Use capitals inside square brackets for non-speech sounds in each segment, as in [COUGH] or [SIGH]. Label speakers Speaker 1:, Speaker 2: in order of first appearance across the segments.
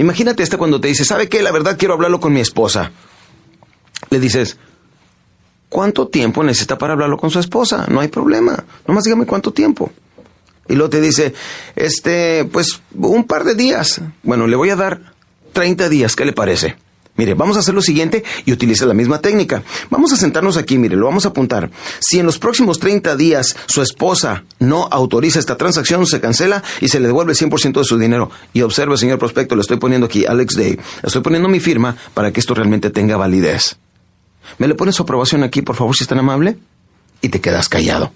Speaker 1: Imagínate esta cuando te dice, ¿sabe qué? La verdad quiero hablarlo con mi esposa. Le dices, ¿cuánto tiempo necesita para hablarlo con su esposa? No hay problema. Nomás dígame cuánto tiempo. Y luego te dice, este, pues un par de días. Bueno, le voy a dar 30 días, ¿qué le parece? Mire, vamos a hacer lo siguiente y utilice la misma técnica. Vamos a sentarnos aquí, mire, lo vamos a apuntar. Si en los próximos 30 días su esposa no autoriza esta transacción, se cancela y se le devuelve 100% de su dinero. Y observe, señor prospecto, le estoy poniendo aquí Alex Day. Le estoy poniendo mi firma para que esto realmente tenga validez. ¿Me le pone su aprobación aquí, por favor, si es tan amable? Y te quedas callado.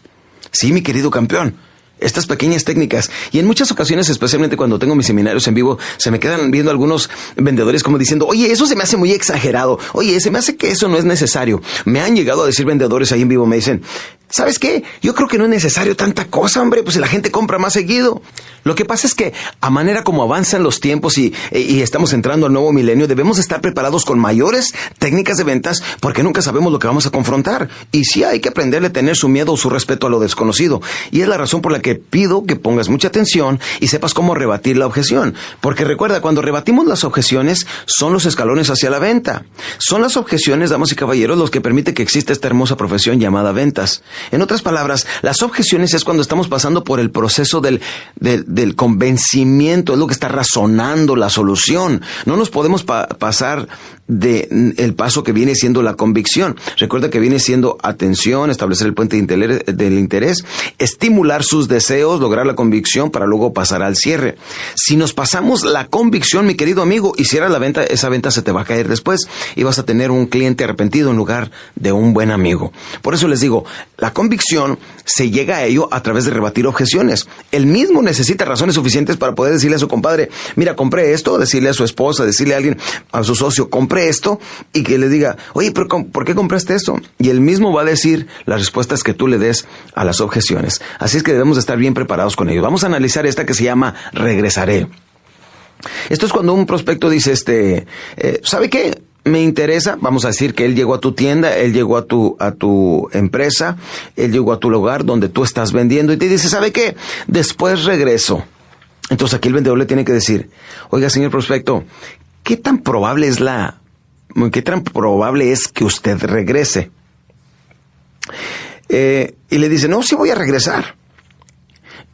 Speaker 1: Sí, mi querido campeón estas pequeñas técnicas. Y en muchas ocasiones, especialmente cuando tengo mis seminarios en vivo, se me quedan viendo algunos vendedores como diciendo, oye, eso se me hace muy exagerado. Oye, se me hace que eso no es necesario. Me han llegado a decir vendedores ahí en vivo, me dicen, ¿Sabes qué? Yo creo que no es necesario tanta cosa, hombre, pues si la gente compra más seguido. Lo que pasa es que a manera como avanzan los tiempos y, y, estamos entrando al nuevo milenio, debemos estar preparados con mayores técnicas de ventas porque nunca sabemos lo que vamos a confrontar. Y sí hay que aprenderle a tener su miedo o su respeto a lo desconocido. Y es la razón por la que pido que pongas mucha atención y sepas cómo rebatir la objeción. Porque recuerda, cuando rebatimos las objeciones, son los escalones hacia la venta. Son las objeciones, damas y caballeros, los que permite que exista esta hermosa profesión llamada ventas. En otras palabras, las objeciones es cuando estamos pasando por el proceso del, del, convencimiento, es lo que está razonando la solución. No nos podemos pasar de el paso que viene siendo la convicción. Recuerda que viene siendo atención, establecer el puente del interés, estimular sus deseos, lograr la convicción para luego pasar al cierre. Si nos pasamos la convicción, mi querido amigo, y cierras la venta, esa venta se te va a caer después y vas a tener un cliente arrepentido en lugar de un buen amigo. Por eso les digo, la convicción se llega a ello a través de rebatir objeciones. El mismo necesita razones suficientes para poder decirle a su compadre, mira, compré esto, decirle a su esposa, decirle a alguien, a su socio, compré esto, y que le diga, oye, pero ¿por qué compraste esto? Y él mismo va a decir las respuestas que tú le des a las objeciones. Así es que debemos de estar bien preparados con ello. Vamos a analizar esta que se llama regresaré. Esto es cuando un prospecto dice, este, eh, ¿sabe qué? me interesa, vamos a decir que él llegó a tu tienda, él llegó a tu, a tu empresa, él llegó a tu lugar donde tú estás vendiendo y te dice, ¿sabe qué? Después regreso. Entonces aquí el vendedor le tiene que decir, oiga, señor prospecto, ¿qué tan probable es la, qué tan probable es que usted regrese? Eh, y le dice, no, sí voy a regresar.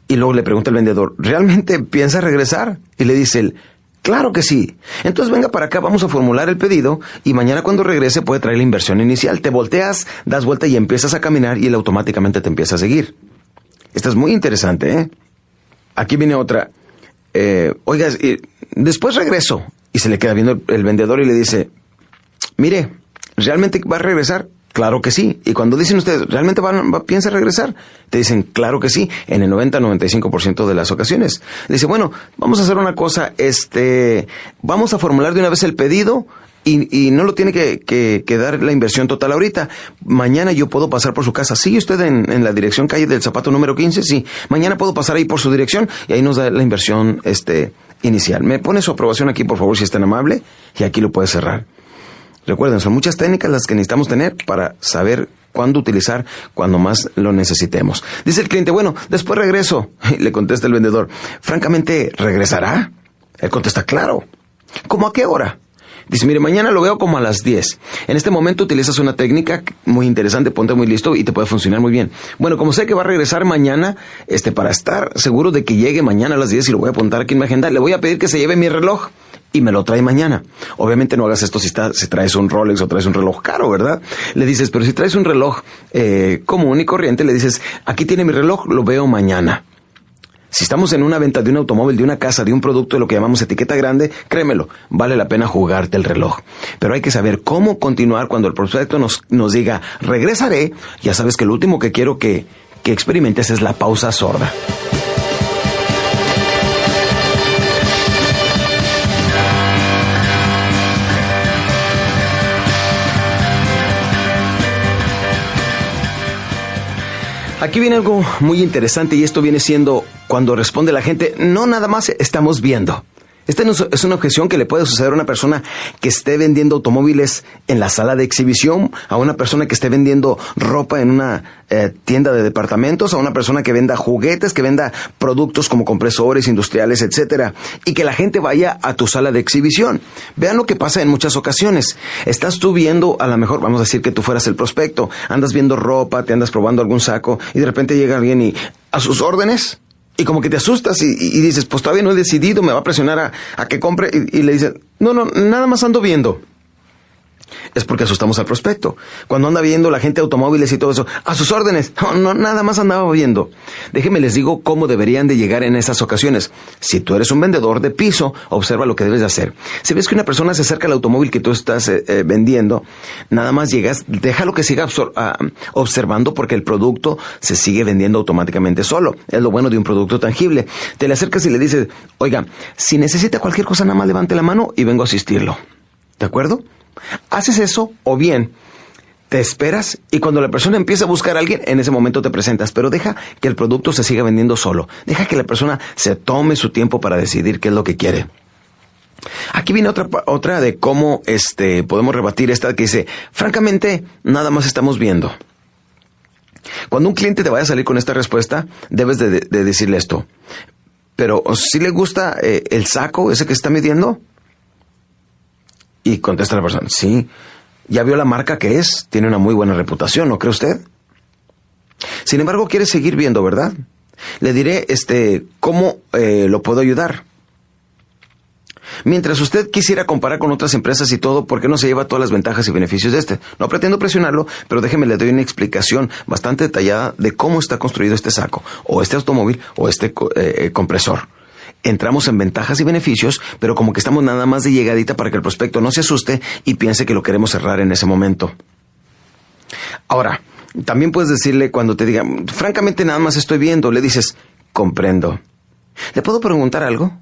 Speaker 1: Y luego le pregunta el vendedor, ¿realmente piensa regresar? Y le dice él, Claro que sí. Entonces venga para acá, vamos a formular el pedido y mañana cuando regrese puede traer la inversión inicial. Te volteas, das vuelta y empiezas a caminar y él automáticamente te empieza a seguir. Esta es muy interesante, ¿eh? Aquí viene otra. Eh, oiga, después regreso. Y se le queda viendo el vendedor y le dice, mire, ¿realmente va a regresar? Claro que sí. Y cuando dicen ustedes, ¿realmente van, va, piensa regresar? Te dicen, claro que sí, en el 90-95% de las ocasiones. Dice, bueno, vamos a hacer una cosa, este, vamos a formular de una vez el pedido y, y no lo tiene que, que, dar la inversión total ahorita. Mañana yo puedo pasar por su casa. ¿Sigue usted en, en, la dirección calle del zapato número 15? Sí. Mañana puedo pasar ahí por su dirección y ahí nos da la inversión, este, inicial. ¿Me pone su aprobación aquí, por favor, si es tan amable? Y aquí lo puede cerrar. Recuerden, son muchas técnicas las que necesitamos tener para saber cuándo utilizar cuando más lo necesitemos. Dice el cliente, bueno, después regreso. [LAUGHS] Le contesta el vendedor, francamente, ¿regresará? Él contesta, claro. ¿Cómo a qué hora? Dice, mire, mañana lo veo como a las 10. En este momento utilizas una técnica muy interesante, ponte muy listo y te puede funcionar muy bien. Bueno, como sé que va a regresar mañana, este, para estar seguro de que llegue mañana a las 10 y lo voy a apuntar aquí en mi agenda, le voy a pedir que se lleve mi reloj y me lo trae mañana. Obviamente no hagas esto si, está, si traes un Rolex o traes un reloj caro, ¿verdad? Le dices, pero si traes un reloj eh, común y corriente, le dices, aquí tiene mi reloj, lo veo mañana. Si estamos en una venta de un automóvil, de una casa, de un producto de lo que llamamos etiqueta grande, créemelo, vale la pena jugarte el reloj. Pero hay que saber cómo continuar cuando el prospecto nos, nos diga, regresaré. Ya sabes que lo último que quiero que, que experimentes es la pausa sorda. Aquí viene algo muy interesante y esto viene siendo cuando responde la gente, no nada más estamos viendo. Esta es una objeción que le puede suceder a una persona que esté vendiendo automóviles en la sala de exhibición, a una persona que esté vendiendo ropa en una eh, tienda de departamentos, a una persona que venda juguetes, que venda productos como compresores industriales, etcétera, y que la gente vaya a tu sala de exhibición. Vean lo que pasa en muchas ocasiones. Estás tú viendo, a lo mejor vamos a decir que tú fueras el prospecto, andas viendo ropa, te andas probando algún saco y de repente llega alguien y a sus órdenes y como que te asustas y, dices, pues todavía no he decidido, me va a presionar a, a que compre. Y, y le dices, no, no, nada más ando viendo es porque asustamos al prospecto. Cuando anda viendo la gente automóviles y todo eso, a sus órdenes, no, no, nada más andaba viendo. Déjenme les digo cómo deberían de llegar en esas ocasiones. Si tú eres un vendedor de piso, observa lo que debes de hacer. Si ves que una persona se acerca al automóvil que tú estás eh, eh, vendiendo, nada más llegas, déjalo que siga ah, observando porque el producto se sigue vendiendo automáticamente solo. Es lo bueno de un producto tangible. Te le acercas y le dices, oiga, si necesita cualquier cosa, nada más levante la mano y vengo a asistirlo. ¿De acuerdo? Haces eso o bien te esperas y cuando la persona empieza a buscar a alguien, en ese momento te presentas, pero deja que el producto se siga vendiendo solo. Deja que la persona se tome su tiempo para decidir qué es lo que quiere. Aquí viene otra, otra de cómo este, podemos rebatir esta que dice, francamente, nada más estamos viendo. Cuando un cliente te vaya a salir con esta respuesta, debes de, decirle esto. Pero si le gusta eh, el saco, ese que está midiendo, y contesta la persona, sí, ya vio la marca que es, tiene una muy buena reputación, ¿no cree usted? Sin embargo, quiere seguir viendo, ¿verdad? Le diré, este, cómo eh, lo puedo ayudar. Mientras usted quisiera comparar con otras empresas y todo, ¿por qué no se lleva todas las ventajas y beneficios de este? No pretendo presionarlo, pero déjeme le doy una explicación bastante detallada de cómo está construido este saco, o este automóvil, o este eh, compresor entramos en ventajas y beneficios, pero como que estamos nada más de llegadita para que el prospecto no se asuste y piense que lo queremos cerrar en ese momento. Ahora, también puedes decirle cuando te diga, francamente nada más estoy viendo, le dices, comprendo. ¿Le puedo preguntar algo?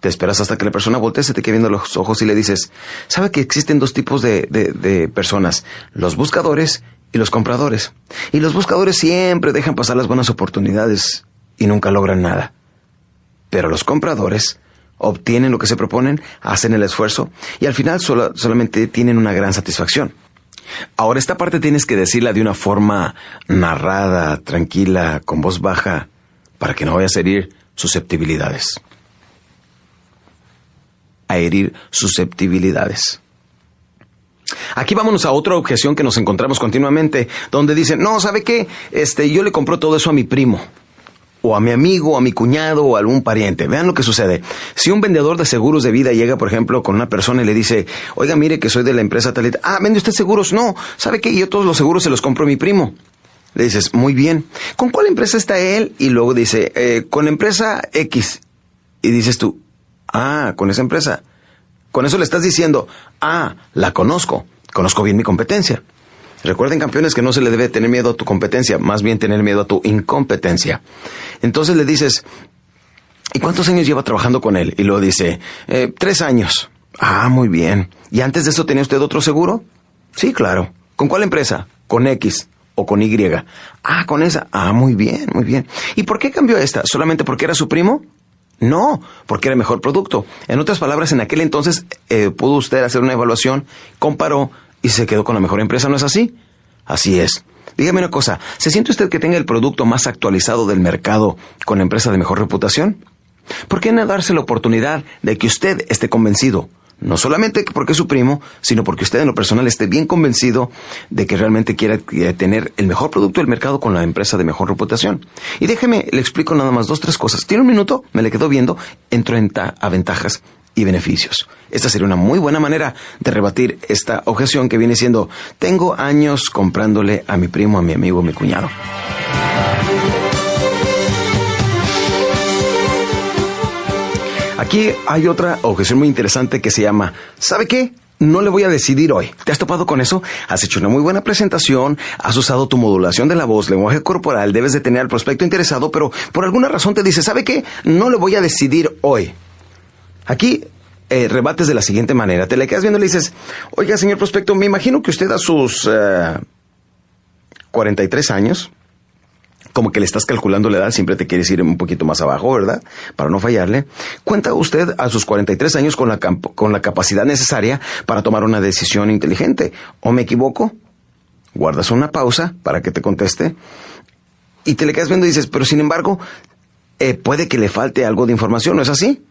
Speaker 1: Te esperas hasta que la persona voltee, se te quede viendo los ojos y le dices, ¿sabe que existen dos tipos de, de personas? Los buscadores y los compradores. Y los buscadores siempre dejan pasar las buenas oportunidades y nunca logran nada. Pero los compradores obtienen lo que se proponen, hacen el esfuerzo y al final solamente tienen una gran satisfacción. Ahora esta parte tienes que decirla de una forma narrada, tranquila, con voz baja, para que no vayas a herir susceptibilidades. A herir susceptibilidades. Aquí vámonos a otra objeción que nos encontramos continuamente, donde dicen, no, ¿sabe qué? Este, yo le compro todo eso a mi primo o a mi amigo, o a mi cuñado o a algún pariente. Vean lo que sucede. Si un vendedor de seguros de vida llega, por ejemplo, con una persona y le dice, oiga, mire que soy de la empresa tal, ah, ¿vende usted seguros? No, ¿sabe qué? Yo todos los seguros se los compro mi primo. Le dices, muy bien. ¿Con cuál empresa está él? Y luego dice, eh, con empresa X. Y dices tú, ah, con esa empresa. Con eso le estás diciendo, ah, la conozco, conozco bien mi competencia. Recuerden, campeones, que no se le debe tener miedo a tu competencia, más bien tener miedo a tu incompetencia. Entonces le dices, ¿y cuántos años lleva trabajando con él? Y luego dice, eh, tres años. Ah, muy bien. ¿Y antes de eso tenía usted otro seguro? Sí, claro. ¿Con cuál empresa? Con X o con Y. Ah, con esa. Ah, muy bien, muy bien. ¿Y por qué cambió esta? ¿Solamente porque era su primo? No, porque era mejor producto. En otras palabras, en aquel entonces eh, pudo usted hacer una evaluación, comparó y se quedó con la mejor empresa, ¿no es así? Así es. Dígame una cosa, ¿se siente usted que tenga el producto más actualizado del mercado con la empresa de mejor reputación? ¿Por qué no darse la oportunidad de que usted esté convencido? No solamente porque es su primo, sino porque usted en lo personal esté bien convencido de que realmente quiera tener el mejor producto del mercado con la empresa de mejor reputación. Y déjeme, le explico nada más dos, tres cosas. ¿Tiene un minuto? Me le quedo viendo. Entro en a ventajas y beneficios. Esta sería una muy buena manera de rebatir esta objeción que viene siendo, tengo años comprándole a mi primo, a mi amigo, a mi cuñado. Aquí hay otra objeción muy interesante que se llama, ¿sabe qué? No le voy a decidir hoy. ¿Te has topado con eso? Has hecho una muy buena presentación, has usado tu modulación de la voz, lenguaje corporal, debes de tener al prospecto interesado, pero por alguna razón te dice, ¿sabe qué? No le voy a decidir hoy. Aquí eh, rebates de la siguiente manera. Te le quedas viendo y le dices, oiga, señor prospecto, me imagino que usted a sus 43 eh, años como que le estás calculando la edad, siempre te quieres ir un poquito más abajo, ¿verdad? Para no fallarle. Cuenta usted a sus 43 años con la, con la capacidad necesaria para tomar una decisión inteligente. ¿O me equivoco? Guardas una pausa para que te conteste y te le quedas viendo y dices, pero sin embargo, eh, puede que le falte algo de información, ¿no es así?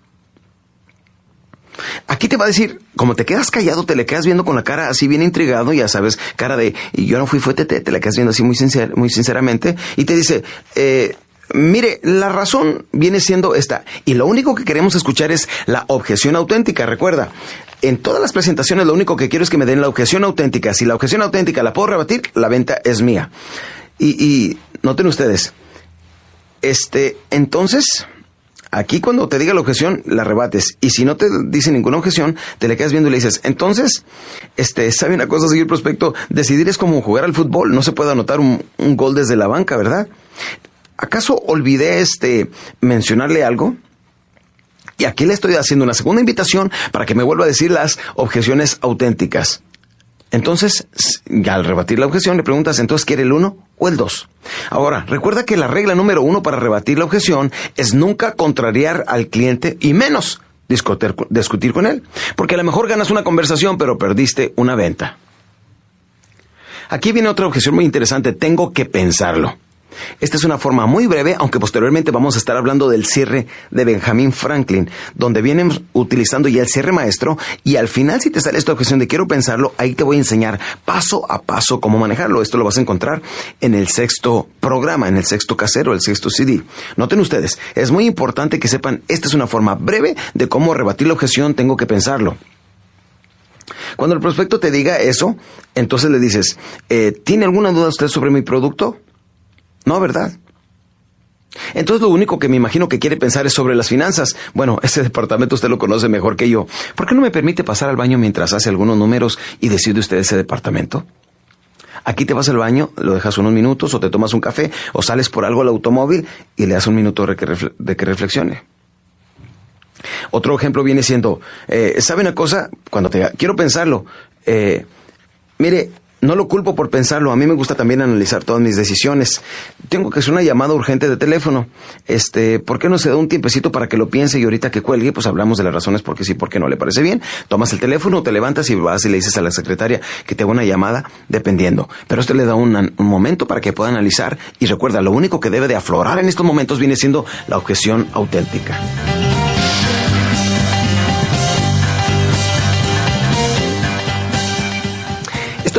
Speaker 1: Aquí te va a decir, como te quedas callado, te le quedas viendo con la cara así bien intrigado, ya sabes, cara de, y yo no fui fuerte, te, te le quedas viendo así muy, muy sinceramente, y te dice, eh, mire, la razón viene siendo esta, y lo único que queremos escuchar es la objeción auténtica, recuerda. En todas las presentaciones lo único que quiero es que me den la objeción auténtica. Si la objeción auténtica la puedo rebatir, la venta es mía. Y, y noten ustedes, este, entonces, Aquí cuando te diga la objeción, la rebates. Y si no te dice ninguna objeción, te le quedas viendo y le dices, entonces, este, ¿sabe una cosa, seguir prospecto? Decidir es como jugar al fútbol. No se puede anotar un, un gol desde la banca, ¿verdad? ¿Acaso olvidé este mencionarle algo? Y aquí le estoy haciendo una segunda invitación para que me vuelva a decir las objeciones auténticas. Entonces, al rebatir la objeción, le preguntas, entonces, ¿quiere el uno o el dos? Ahora, recuerda que la regla número uno para rebatir la objeción es nunca contrariar al cliente y menos discutir, discutir con él. Porque a lo mejor ganas una conversación, pero perdiste una venta. Aquí viene otra objeción muy interesante. Tengo que pensarlo. Esta es una forma muy breve, aunque posteriormente vamos a estar hablando del cierre de Benjamin Franklin, donde vienen utilizando ya el cierre maestro y al final si te sale esta objeción de quiero pensarlo, ahí te voy a enseñar paso a paso cómo manejarlo. Esto lo vas a encontrar en el sexto programa, en el sexto casero, el sexto CD. Noten ustedes, es muy importante que sepan, esta es una forma breve de cómo rebatir la objeción, tengo que pensarlo. Cuando el prospecto te diga eso, entonces le dices, eh, ¿tiene alguna duda usted sobre mi producto? No, ¿verdad? Entonces lo único que me imagino que quiere pensar es sobre las finanzas. Bueno, [LAUGHS] ese departamento usted lo conoce mejor que yo. ¿Por qué no me permite pasar al baño mientras hace algunos números y decide usted ese departamento? Aquí te vas al baño, lo dejas unos minutos o te tomas un café o sales por algo al automóvil y le das un minuto de que, reflexione. Otro ejemplo viene siendo, eh, ¿sabe una cosa? Cuando te quiero pensarlo, eh, mire, no lo culpo por pensarlo, a mí me gusta también analizar todas mis decisiones. Tengo que hacer una llamada urgente de teléfono. Este, ¿por qué no se da un tiempecito para que lo piense y ahorita que cuelgue, pues hablamos de las razones por qué sí, por qué no le parece bien? Tomas el teléfono, te levantas y vas y le dices a la secretaria que te haga una llamada, dependiendo. Pero esto le da un, un momento para que pueda analizar y recuerda, lo único que debe de aflorar en estos momentos viene siendo la objeción auténtica.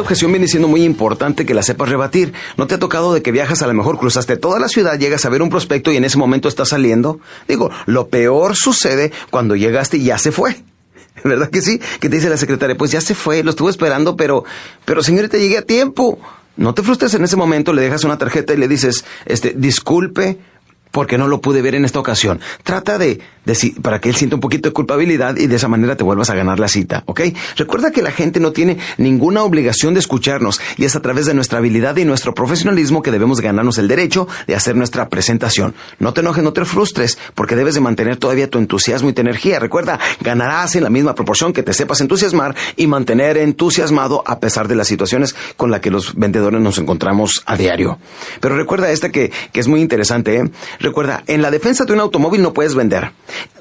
Speaker 1: Esta objeción viene siendo muy importante que la sepas rebatir. ¿No te ha tocado de que viajas a lo mejor cruzaste toda la ciudad, llegas a ver un prospecto y en ese momento está saliendo? Digo, lo peor sucede cuando llegaste y ya se fue. [LAUGHS] ¿Verdad que sí? Que te dice la secretaria, pues ya se fue, lo estuvo esperando, pero, pero señorita, llegué a tiempo. No te frustres en ese momento, le dejas una tarjeta y le dices, este, disculpe, porque no lo pude ver en esta ocasión. Trata de, para que él sienta un poquito de culpabilidad y de esa manera te vuelvas a ganar la cita, ¿ok? Recuerda que la gente no tiene ninguna obligación de escucharnos y es a través de nuestra habilidad y nuestro profesionalismo que debemos ganarnos el derecho de hacer nuestra presentación. No te enojes, no te frustres, porque debes de mantener todavía tu entusiasmo y tu energía. Recuerda, ganarás en la misma proporción que te sepas entusiasmar y mantener entusiasmado a pesar de las situaciones con las que los vendedores nos encontramos a diario. Pero recuerda esta que, que es muy interesante, ¿eh? Recuerda, en la defensa de un automóvil no puedes vender.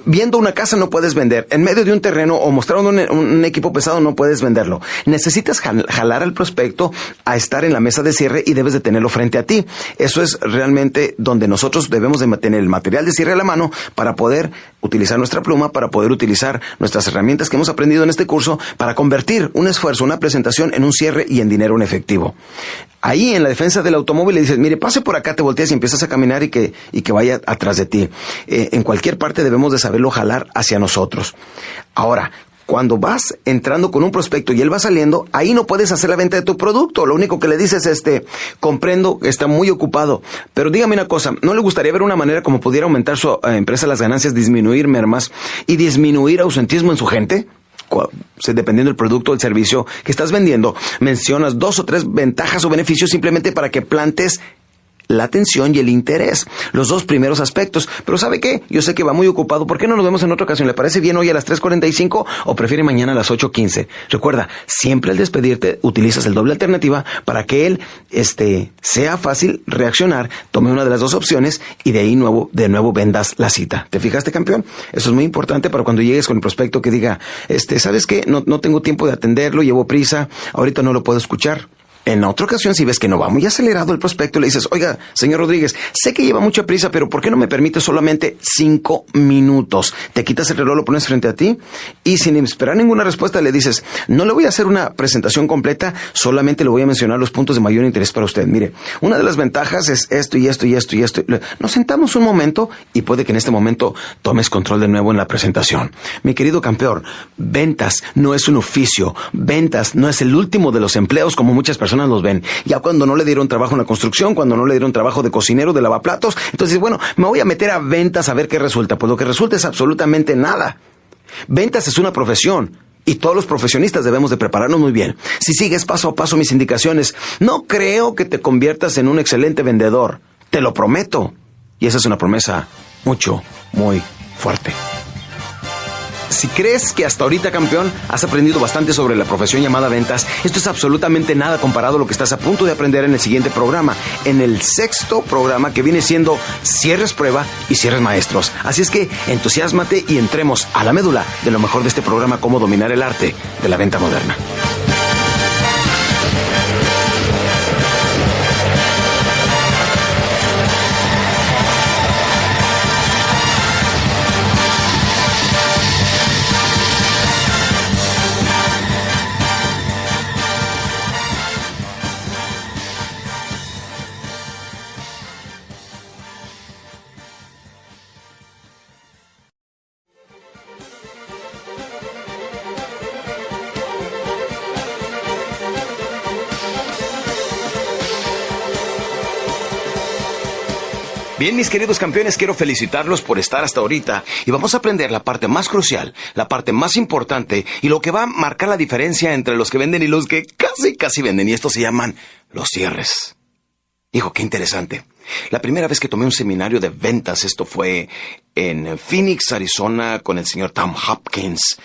Speaker 1: Viendo una casa no puedes vender. En medio de un terreno o mostrando un, equipo pesado no puedes venderlo. Necesitas jalar al prospecto a estar en la mesa de cierre y debes de tenerlo frente a ti. Eso es realmente donde nosotros debemos de tener el material de cierre a la mano para poder utilizar nuestra pluma, para poder utilizar nuestras herramientas que hemos aprendido en este curso para convertir un esfuerzo, una presentación en un cierre y en dinero en efectivo. Ahí en la defensa del automóvil le dices, mire, pase por acá, te volteas y empiezas a caminar y que, y que vaya atrás de ti. Eh, en cualquier parte debemos de saberlo jalar hacia nosotros. Ahora, cuando vas entrando con un prospecto y él va saliendo, ahí no puedes hacer la venta de tu producto. Lo único que le dices es, este, comprendo, está muy ocupado. Pero dígame una cosa, ¿no le gustaría ver una manera como pudiera aumentar su eh, empresa las ganancias, disminuir mermas y disminuir ausentismo en su gente? Dependiendo del producto o el servicio que estás vendiendo, mencionas dos o tres ventajas o beneficios simplemente para que plantes la atención y el interés. Los dos primeros aspectos. Pero ¿sabe qué? Yo sé que va muy ocupado. ¿Por qué no nos vemos en otra ocasión? ¿Le parece bien hoy a las 3.45 o prefiere mañana a las 8.15? Recuerda, siempre al despedirte utilizas el doble alternativa para que él este, sea fácil reaccionar, tome una de las dos opciones y de ahí nuevo, de nuevo vendas la cita. ¿Te fijaste, campeón? Eso es muy importante para cuando llegues con el prospecto que diga, este, ¿sabes qué? No, no tengo tiempo de atenderlo, llevo prisa, ahorita no lo puedo escuchar. En otra ocasión, si ves que no va muy acelerado el prospecto, le dices, oiga, señor Rodríguez, sé que lleva mucha prisa, pero ¿por qué no me permite solamente cinco minutos? Te quitas el reloj, lo pones frente a ti y sin esperar ninguna respuesta le dices, no le voy a hacer una presentación completa, solamente le voy a mencionar los puntos de mayor interés para usted. Mire, una de las ventajas es esto y esto y esto y esto. Nos sentamos un momento y puede que en este momento tomes control de nuevo en la presentación. Mi querido campeón, ventas no es un oficio, ventas no es el último de los empleos como muchas personas los ven. Ya cuando no le dieron trabajo en la construcción, cuando no le dieron trabajo de cocinero, de lavaplatos, entonces, bueno, me voy a meter a ventas a ver qué resulta. Pues lo que resulta es absolutamente nada. Ventas es una profesión. Y todos los profesionistas debemos de prepararnos muy bien. Si sigues paso a paso mis indicaciones, no creo que te conviertas en un excelente vendedor. Te lo prometo. Y esa es una promesa mucho, muy fuerte. Si crees que hasta ahorita, campeón, has aprendido bastante sobre la profesión llamada ventas, esto es absolutamente nada comparado a lo que estás a punto de aprender en el siguiente programa, en el sexto programa que viene siendo Cierres Prueba y Cierres Maestros. Así es que entusiasmate y entremos a la médula de lo mejor de este programa, cómo dominar el arte de la venta moderna. Mis queridos campeones, quiero felicitarlos por estar hasta ahorita y vamos a aprender la parte más crucial, la parte más importante y lo que va a marcar la diferencia entre los que venden y los que casi, casi venden y estos se llaman los cierres. Hijo, qué interesante. La primera vez que tomé un seminario de ventas, esto fue en Phoenix, Arizona, con el señor Tom Hopkins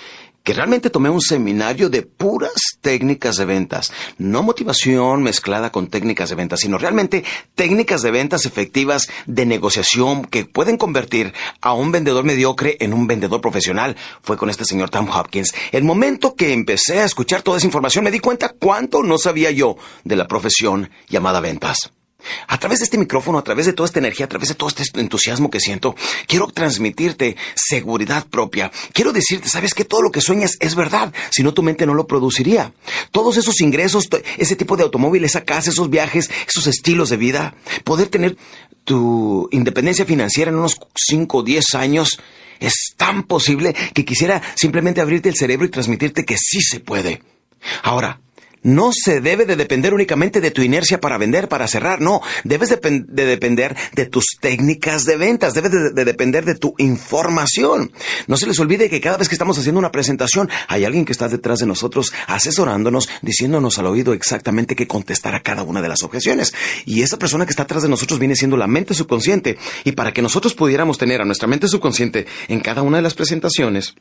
Speaker 1: que realmente tomé un seminario de puras técnicas de ventas, no motivación mezclada con técnicas de ventas, sino realmente técnicas de ventas efectivas de negociación que pueden convertir a un vendedor mediocre en un vendedor profesional. Fue con este señor Tom Hopkins. El momento que empecé a escuchar toda esa información me di cuenta cuánto no sabía yo de la profesión llamada ventas. A través de este micrófono, a través de toda esta energía, a través de todo este entusiasmo que siento, quiero transmitirte seguridad propia. Quiero decirte, sabes que todo lo que sueñas es verdad, si no tu mente no lo produciría. Todos esos ingresos, ese tipo de automóvil, esa casa, esos viajes, esos estilos de vida, poder tener tu independencia financiera en unos 5 o 10 años, es tan posible que quisiera simplemente abrirte el cerebro y transmitirte que sí se puede. Ahora, no se debe de depender únicamente de tu inercia para vender, para cerrar, no, debes de, depender de tus técnicas de ventas, debes de, depender de tu información. No se les olvide que cada vez que estamos haciendo una presentación hay alguien que está detrás de nosotros asesorándonos, diciéndonos al oído exactamente qué contestar a cada una de las objeciones. Y esa persona que está atrás de nosotros viene siendo la mente subconsciente. Y para que nosotros pudiéramos tener a nuestra mente subconsciente en cada una de las presentaciones,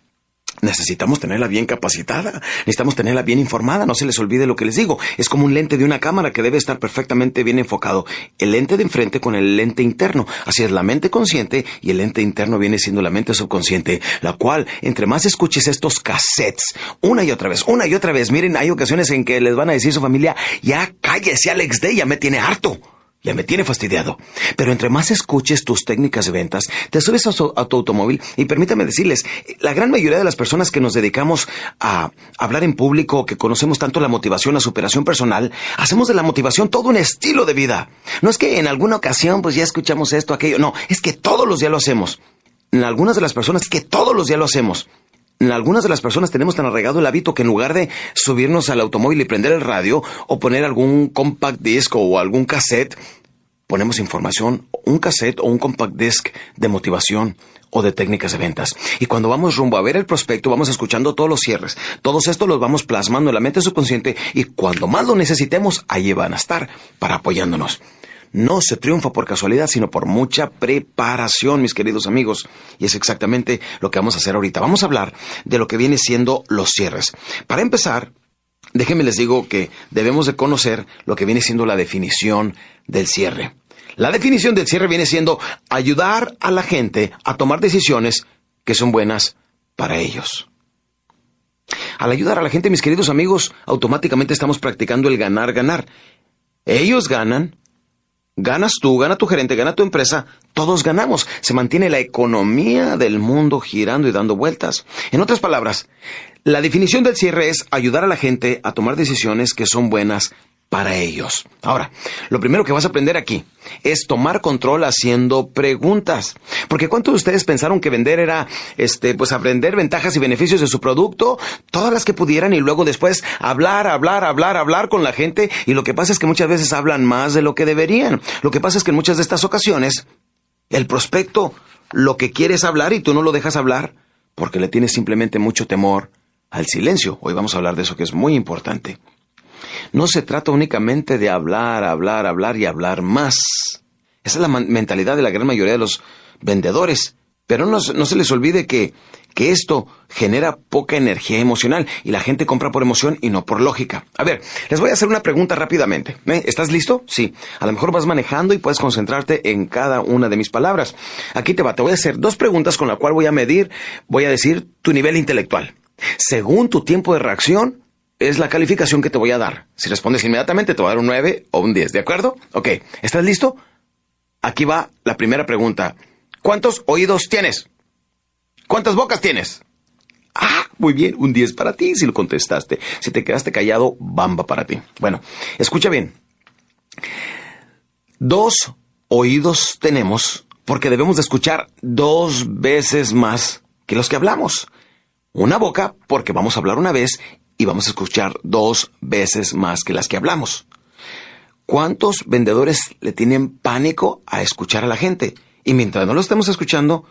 Speaker 1: Necesitamos tenerla bien capacitada, necesitamos tenerla bien informada, no se les olvide lo que les digo. Es como un lente de una cámara que debe estar perfectamente bien enfocado. El lente de enfrente con el lente interno. Así es la mente consciente y el lente interno viene siendo la mente subconsciente, la cual, entre más escuches estos cassettes, una y otra vez, una y otra vez, miren, hay ocasiones en que les van a decir su familia, ya cállese Alex Day, ya me tiene harto. Ya me tiene fastidiado. Pero entre más escuches tus técnicas de ventas, te subes a, tu automóvil y permítame decirles, la gran mayoría de las personas que nos dedicamos a hablar en público, que conocemos tanto la motivación, la superación personal, hacemos de la motivación todo un estilo de vida. No es que en alguna ocasión pues ya escuchamos esto, aquello, no, es que todos los días lo hacemos. En algunas de las personas es que todos los días lo hacemos. Algunas de las personas tenemos tan arraigado el hábito que en lugar de subirnos al automóvil y prender el radio o poner algún compact disc o algún cassette, ponemos información, un cassette o un compact disc de motivación o de técnicas de ventas. Y cuando vamos rumbo a ver el prospecto, vamos escuchando todos los cierres. Todos estos los vamos plasmando en la mente subconsciente y cuando más lo necesitemos, allí van a estar para apoyándonos. No se triunfa por casualidad, sino por mucha preparación, mis queridos amigos. Y es exactamente lo que vamos a hacer ahorita. Vamos a hablar de lo que viene siendo los cierres. Para empezar, déjenme les digo que debemos de conocer lo que viene siendo la definición del cierre. La definición del cierre viene siendo ayudar a la gente a tomar decisiones que son buenas para ellos. Al ayudar a la gente, mis queridos amigos, automáticamente estamos practicando el ganar, ganar. Ellos ganan, ganas tú, gana tu gerente, gana tu empresa, todos ganamos. Se mantiene la economía del mundo girando y dando vueltas. En otras palabras, la definición del cierre es ayudar a la gente a tomar decisiones que son buenas para ellos. Ahora, lo primero que vas a aprender aquí es tomar control haciendo preguntas. Porque ¿cuántos de ustedes pensaron que vender era, este, pues aprender ventajas y beneficios de su producto? Todas las que pudieran y luego después hablar, hablar, hablar, hablar con la gente. Y lo que pasa es que muchas veces hablan más de lo que deberían. Lo que pasa es que en muchas de estas ocasiones, el prospecto lo que quiere es hablar y tú no lo dejas hablar porque le tienes simplemente mucho temor al silencio. Hoy vamos a hablar de eso que es muy importante. No se trata únicamente de hablar, hablar, hablar y hablar más. Esa es la mentalidad de la gran mayoría de los vendedores. Pero no, se les olvide que, que esto genera poca energía emocional y la gente compra por emoción y no por lógica. A ver, les voy a hacer una pregunta rápidamente. ¿Eh? ¿Estás listo? Sí. A lo mejor vas manejando y puedes concentrarte en cada una de mis palabras. Aquí te va. Te voy a hacer dos preguntas con la cual voy a medir, voy a decir tu nivel intelectual. Según tu tiempo de reacción, es la calificación que te voy a dar. Si respondes inmediatamente, te voy a dar un 9 o un 10, ¿de acuerdo? Ok, ¿estás listo? Aquí va la primera pregunta. ¿Cuántos oídos tienes? ¿Cuántas bocas tienes? Ah, muy bien, un 10 para ti si lo contestaste. Si te quedaste callado, bamba para ti. Bueno, escucha bien. Dos oídos tenemos porque debemos de escuchar dos veces más que los que hablamos. Una boca porque vamos a hablar una vez y vamos a escuchar dos veces más que las que hablamos. ¿Cuántos vendedores le tienen pánico a escuchar a la gente? Y mientras no lo estemos escuchando,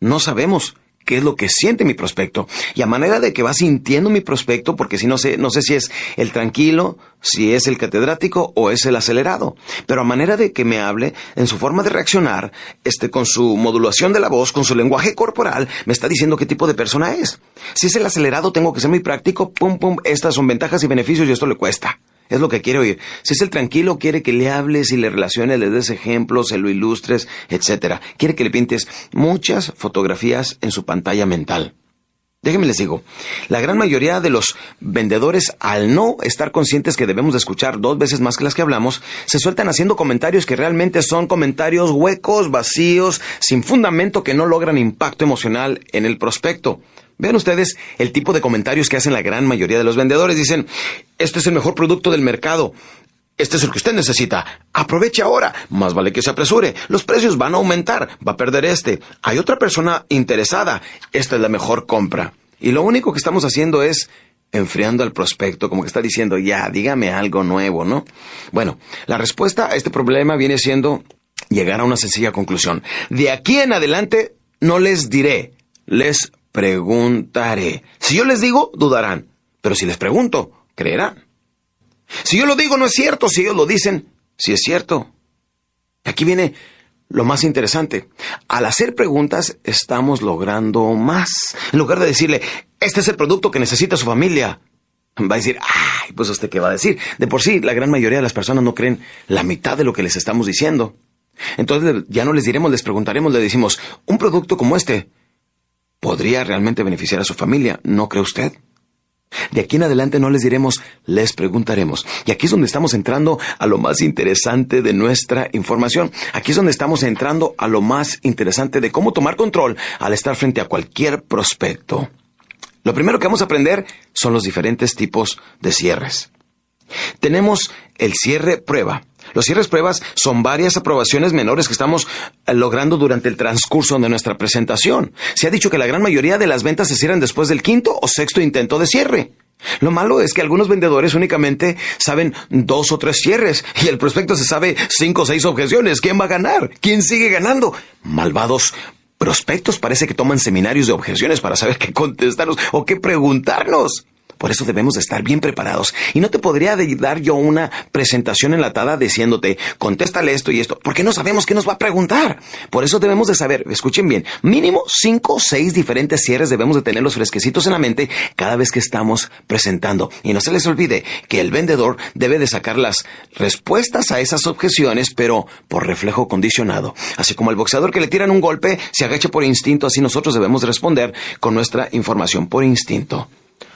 Speaker 1: no sabemos qué es lo que siente mi prospecto. Y a manera de que va sintiendo mi prospecto, porque si no sé, no sé si es el tranquilo, si es el catedrático o es el acelerado. Pero a manera de que me hable, en su forma de reaccionar, este, con su modulación de la voz, con su lenguaje corporal, me está diciendo qué tipo de persona es. Si es el acelerado, tengo que ser muy práctico, pum, pum, estas son ventajas y beneficios y esto le cuesta. Es lo que quiere oír. Si es el tranquilo, quiere que le hables y le relaciones, le des ejemplos, se lo ilustres, etc. Quiere que le pintes muchas fotografías en su pantalla mental. Déjenme les digo, la gran mayoría de los vendedores, al no estar conscientes que debemos de escuchar dos veces más que las que hablamos, se sueltan haciendo comentarios que realmente son comentarios huecos, vacíos, sin fundamento que no logran impacto emocional en el prospecto. Vean ustedes el tipo de comentarios que hacen la gran mayoría de los vendedores. Dicen, este es el mejor producto del mercado. Este es el que usted necesita. Aproveche ahora. Más vale que se apresure. Los precios van a aumentar. Va a perder este. Hay otra persona interesada. Esta es la mejor compra. Y lo único que estamos haciendo es enfriando al prospecto, como que está diciendo, ya, dígame algo nuevo, ¿no? Bueno, la respuesta a este problema viene siendo llegar a una sencilla conclusión. De aquí en adelante no les diré, les preguntaré. Si yo les digo, dudarán. Pero si les pregunto, creerán. Si yo lo digo, no es cierto. Si ellos lo dicen, sí es cierto. Aquí viene lo más interesante. Al hacer preguntas, estamos logrando más. En lugar de decirle, este es el producto que necesita su familia, va a decir, ay, pues usted qué va a decir. De por sí, la gran mayoría de las personas no creen la mitad de lo que les estamos diciendo. Entonces ya no les diremos, les preguntaremos, le decimos, un producto como este podría realmente beneficiar a su familia, ¿no cree usted? De aquí en adelante no les diremos, les preguntaremos. Y aquí es donde estamos entrando a lo más interesante de nuestra información. Aquí es donde estamos entrando a lo más interesante de cómo tomar control al estar frente a cualquier prospecto. Lo primero que vamos a aprender son los diferentes tipos de cierres. Tenemos el cierre prueba, los cierres pruebas son varias aprobaciones menores que estamos eh, logrando durante el transcurso de nuestra presentación. Se ha dicho que la gran mayoría de las ventas se cierran después del quinto o sexto intento de cierre. Lo malo es que algunos vendedores únicamente saben dos o tres cierres y el prospecto se sabe cinco o seis objeciones. ¿Quién va a ganar? ¿Quién sigue ganando? Malvados prospectos parece que toman seminarios de objeciones para saber qué contestarnos o qué preguntarnos. Por eso debemos de estar bien preparados. Y no te podría dar yo una presentación enlatada diciéndote, contéstale esto y esto, porque no sabemos qué nos va a preguntar. Por eso debemos de saber, escuchen bien, mínimo cinco o seis diferentes cierres debemos de tenerlos fresquecitos en la mente cada vez que estamos presentando. Y no se les olvide que el vendedor debe de sacar las respuestas a esas objeciones, pero por reflejo condicionado. Así como el boxeador que le tiran un golpe se agacha por instinto, así nosotros debemos responder con nuestra información por instinto.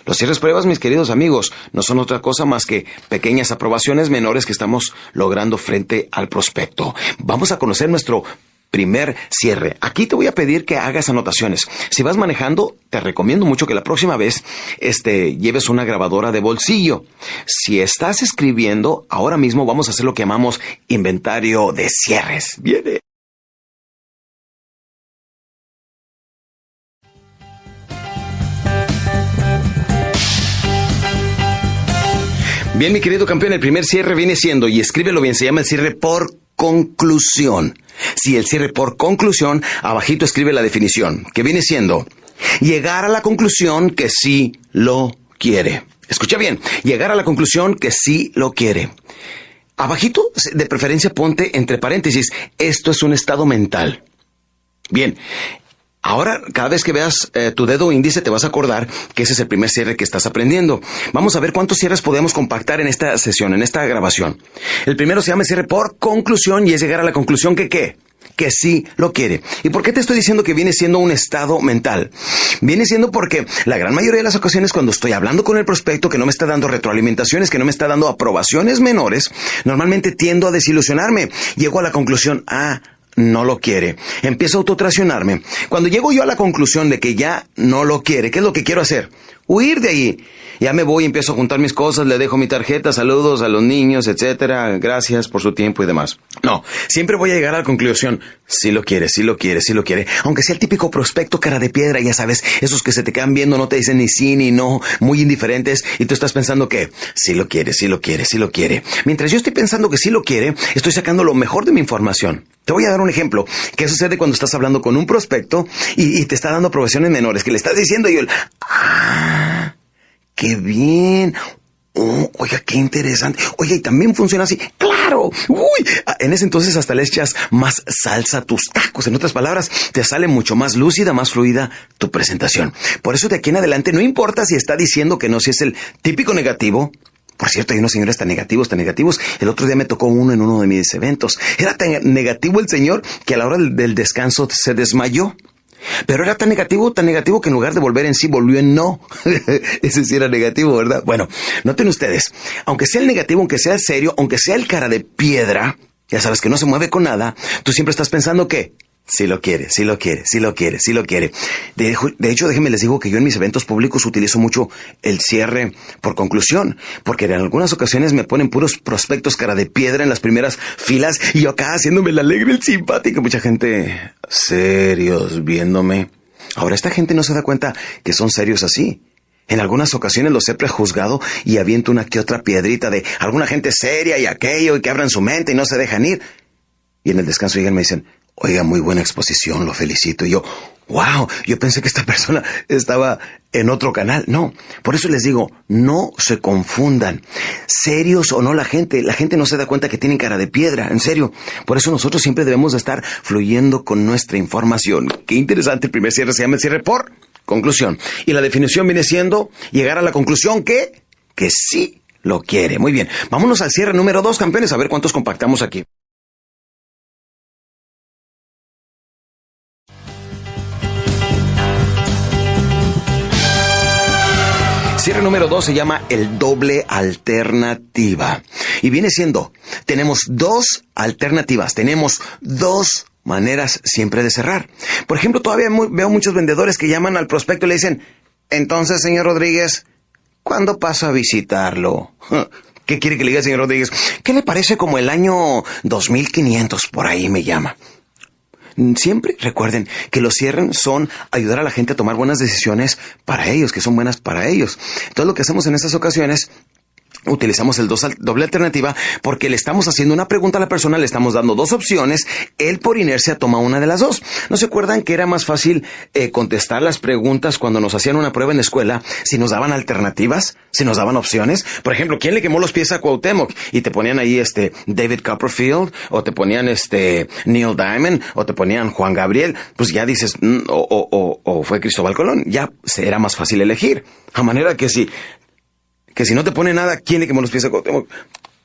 Speaker 1: Los cierres pruebas, mis queridos amigos, no son otra cosa más que pequeñas aprobaciones menores que estamos logrando frente al prospecto. Vamos a conocer nuestro primer cierre. Aquí te voy a pedir que hagas anotaciones. Si vas manejando, te recomiendo mucho que la próxima vez este, lleves una grabadora de bolsillo. Si estás escribiendo, ahora mismo vamos a hacer lo que llamamos inventario de cierres. Viene. Bien, mi querido campeón, el primer cierre viene siendo, y escríbelo bien, se llama el cierre por conclusión. Si el cierre por conclusión, abajito escribe la definición, que viene siendo llegar a la conclusión que sí lo quiere. Escucha bien, llegar a la conclusión que sí lo quiere. Abajito, de preferencia, ponte entre paréntesis, esto es un estado mental. Bien, Ahora, cada vez que veas eh, tu dedo índice, te vas a acordar que ese es el primer cierre que estás aprendiendo. Vamos a ver cuántos cierres podemos compactar en esta sesión, en esta grabación. El primero se llama cierre por conclusión y es llegar a la conclusión que qué que sí lo quiere. ¿Y por qué te estoy diciendo que viene siendo un estado mental? Viene siendo porque la gran mayoría de las ocasiones cuando estoy hablando con el prospecto que no me está dando retroalimentaciones, que no me está dando aprobaciones menores, normalmente tiendo a desilusionarme. Llego a la conclusión, ah, no lo quiere. Empiezo a autotracionarme. Cuando llego yo a la conclusión de que ya no lo quiere, ¿qué es lo que quiero hacer? Huir de ahí. Ya me voy, empiezo a juntar mis cosas, le dejo mi tarjeta, saludos a los niños, etcétera, gracias por su tiempo y demás. No, siempre voy a llegar a la conclusión, si lo quiere, si lo quiere, si lo quiere. Aunque sea el típico prospecto cara de piedra, ya sabes, esos que se te quedan viendo, no te dicen ni sí ni no, muy indiferentes, y tú estás pensando que si lo quiere, si lo quiere, si lo quiere. Mientras yo estoy pensando que sí lo quiere, estoy sacando lo mejor de mi información. Te voy a dar un ejemplo. ¿Qué sucede cuando estás hablando con un prospecto y, te está dando aprobaciones menores? Que le estás diciendo y él, qué bien. Oh, oiga, qué interesante. Oye, y también funciona así. Claro. Uy. Ah, en ese entonces hasta le echas más salsa a tus tacos. En otras palabras, te sale mucho más lúcida, más fluida tu presentación. Por eso de aquí en adelante no importa si está diciendo que no, si es el típico negativo, por cierto, hay unos señores tan negativos, tan negativos. El otro día me tocó uno en uno de mis eventos. Era tan negativo el señor que a la hora del descanso se desmayó. Pero era tan negativo, tan negativo que en lugar de volver en sí volvió en no. [LAUGHS] Ese sí era negativo, ¿verdad? Bueno, noten ustedes, aunque sea el negativo, aunque sea serio, aunque sea el cara de piedra, ya sabes que no se mueve con nada, tú siempre estás pensando que si lo quiere, si lo quiere, si lo quiere, si lo quiere. De, hecho, déjenme les digo que yo en mis eventos públicos utilizo mucho el cierre por conclusión, porque en algunas ocasiones me ponen puros prospectos cara de piedra en las primeras filas y yo acá haciéndome el alegre, el simpático, mucha gente serios viéndome. Ahora, esta gente no se da cuenta que son serios así. En algunas ocasiones los he prejuzgado y aviento una que otra piedrita de alguna gente seria y aquello y que abran su mente y no se dejan ir. Y en el descanso llegan y me dicen, Oiga, muy buena exposición, lo felicito. Y yo, wow, yo pensé que esta persona estaba en otro canal. No, por eso les digo, no se confundan. Serios o no la gente, la gente no se da cuenta que tienen cara de piedra, en serio. Por eso nosotros siempre debemos de estar fluyendo con nuestra información. Qué interesante, el primer cierre se llama el cierre por conclusión. Y la definición viene siendo llegar a la conclusión que, que sí lo quiere. Muy bien, vámonos al cierre número dos, campeones, a ver cuántos compactamos aquí. Cierre número dos se llama el doble alternativa. Y viene siendo, tenemos dos alternativas, tenemos dos maneras siempre de cerrar. Por ejemplo, todavía veo muchos vendedores que llaman al prospecto y le dicen, entonces, señor Rodríguez, ¿cuándo paso a visitarlo? [LAUGHS] ¿Qué quiere que le diga, señor Rodríguez? ¿Qué le parece como el año 2500? Por ahí me llama. Siempre recuerden que los cierren son ayudar a la gente a tomar buenas decisiones para ellos, que son buenas para ellos. Entonces lo que hacemos en estas ocasiones utilizamos el doble alternativa porque le estamos haciendo una pregunta a la persona, le estamos dando dos opciones, él por inercia toma una de las dos. ¿No se acuerdan que era más fácil eh, contestar las preguntas cuando nos hacían una prueba en la escuela si nos daban alternativas, si nos daban opciones? Por ejemplo, ¿quién le quemó los pies a Cuauhtémoc? Y te ponían ahí este David Copperfield, o te ponían este Neil Diamond, o te ponían Juan Gabriel, pues ya dices, mm, o, o, o fue Cristóbal Colón, ya era más fácil elegir. A manera que si que si no te pone nada, ¿quién le quemó los pies a?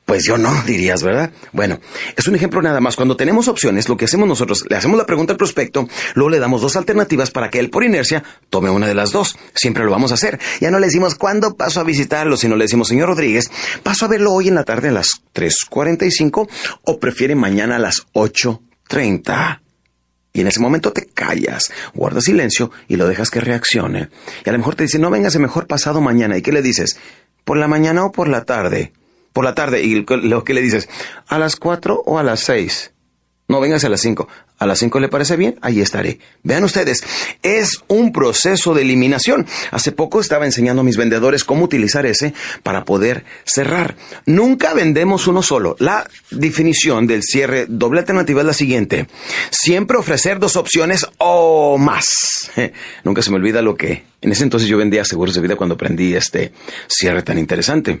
Speaker 1: Pues yo no, [LAUGHS] dirías, ¿verdad? Bueno, es un ejemplo nada más. Cuando tenemos opciones, lo que hacemos nosotros, le hacemos la pregunta al prospecto, luego le damos dos alternativas para que él, por inercia, tome una de las dos. Siempre lo vamos a hacer. Ya no le decimos, ¿cuándo paso a visitarlo? Sino le decimos, señor Rodríguez, paso a verlo hoy en la tarde a las 3.45 o prefiere mañana a las 8.30. Y en ese momento te callas, guardas silencio y lo dejas que reaccione. Y a lo mejor te dice, no véngase mejor pasado mañana. ¿Y qué le dices? ¿Por la mañana o por la tarde? Por la tarde. ¿Y lo que le dices? ¿A las cuatro o a las seis? No, vengas a las cinco. ¿A las cinco le parece bien? Ahí estaré. Vean ustedes, es un proceso de eliminación. Hace poco estaba enseñando a mis vendedores cómo utilizar ese para poder cerrar. Nunca vendemos uno solo. La definición del cierre doble alternativa es la siguiente. Siempre ofrecer dos opciones o más. [LAUGHS] Nunca se me olvida lo que en ese entonces yo vendía seguros de vida cuando aprendí este cierre tan interesante.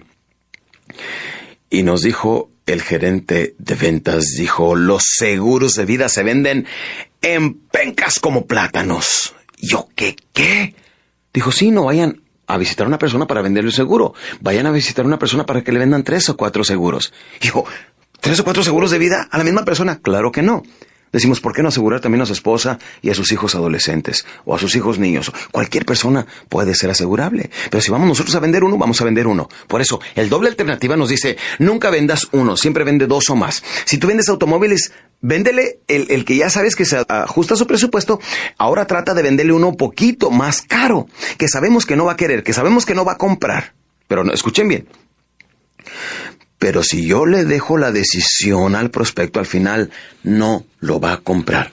Speaker 1: Y nos dijo el gerente de ventas, dijo, los seguros de vida se venden en pencas como plátanos. ¿Yo qué qué? Dijo, sí, no vayan a visitar a una persona para venderle un seguro. Vayan a visitar a una persona para que le vendan tres o cuatro seguros. Dijo, ¿tres o cuatro seguros de vida a la misma persona? Claro que no. Decimos, ¿por qué no asegurar también a su esposa y a sus hijos adolescentes o a sus hijos niños? Cualquier persona puede ser asegurable. Pero si vamos nosotros a vender uno, vamos a vender uno. Por eso, el doble alternativa nos dice, nunca vendas uno, siempre vende dos o más. Si tú vendes automóviles, véndele el, el que ya sabes que se ajusta a su presupuesto. Ahora trata de venderle uno poquito más caro, que sabemos que no va a querer, que sabemos que no va a comprar. Pero no, escuchen bien. Pero si yo le dejo la decisión al prospecto, al final no lo va a comprar.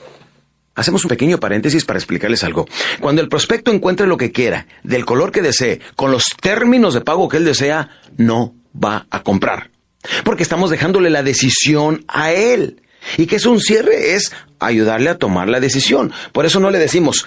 Speaker 1: Hacemos un pequeño paréntesis para explicarles algo. Cuando el prospecto encuentre lo que quiera, del color que desee, con los términos de pago que él desea, no va a comprar. Porque estamos dejándole la decisión a él. Y que es un cierre es ayudarle a tomar la decisión. Por eso no le decimos,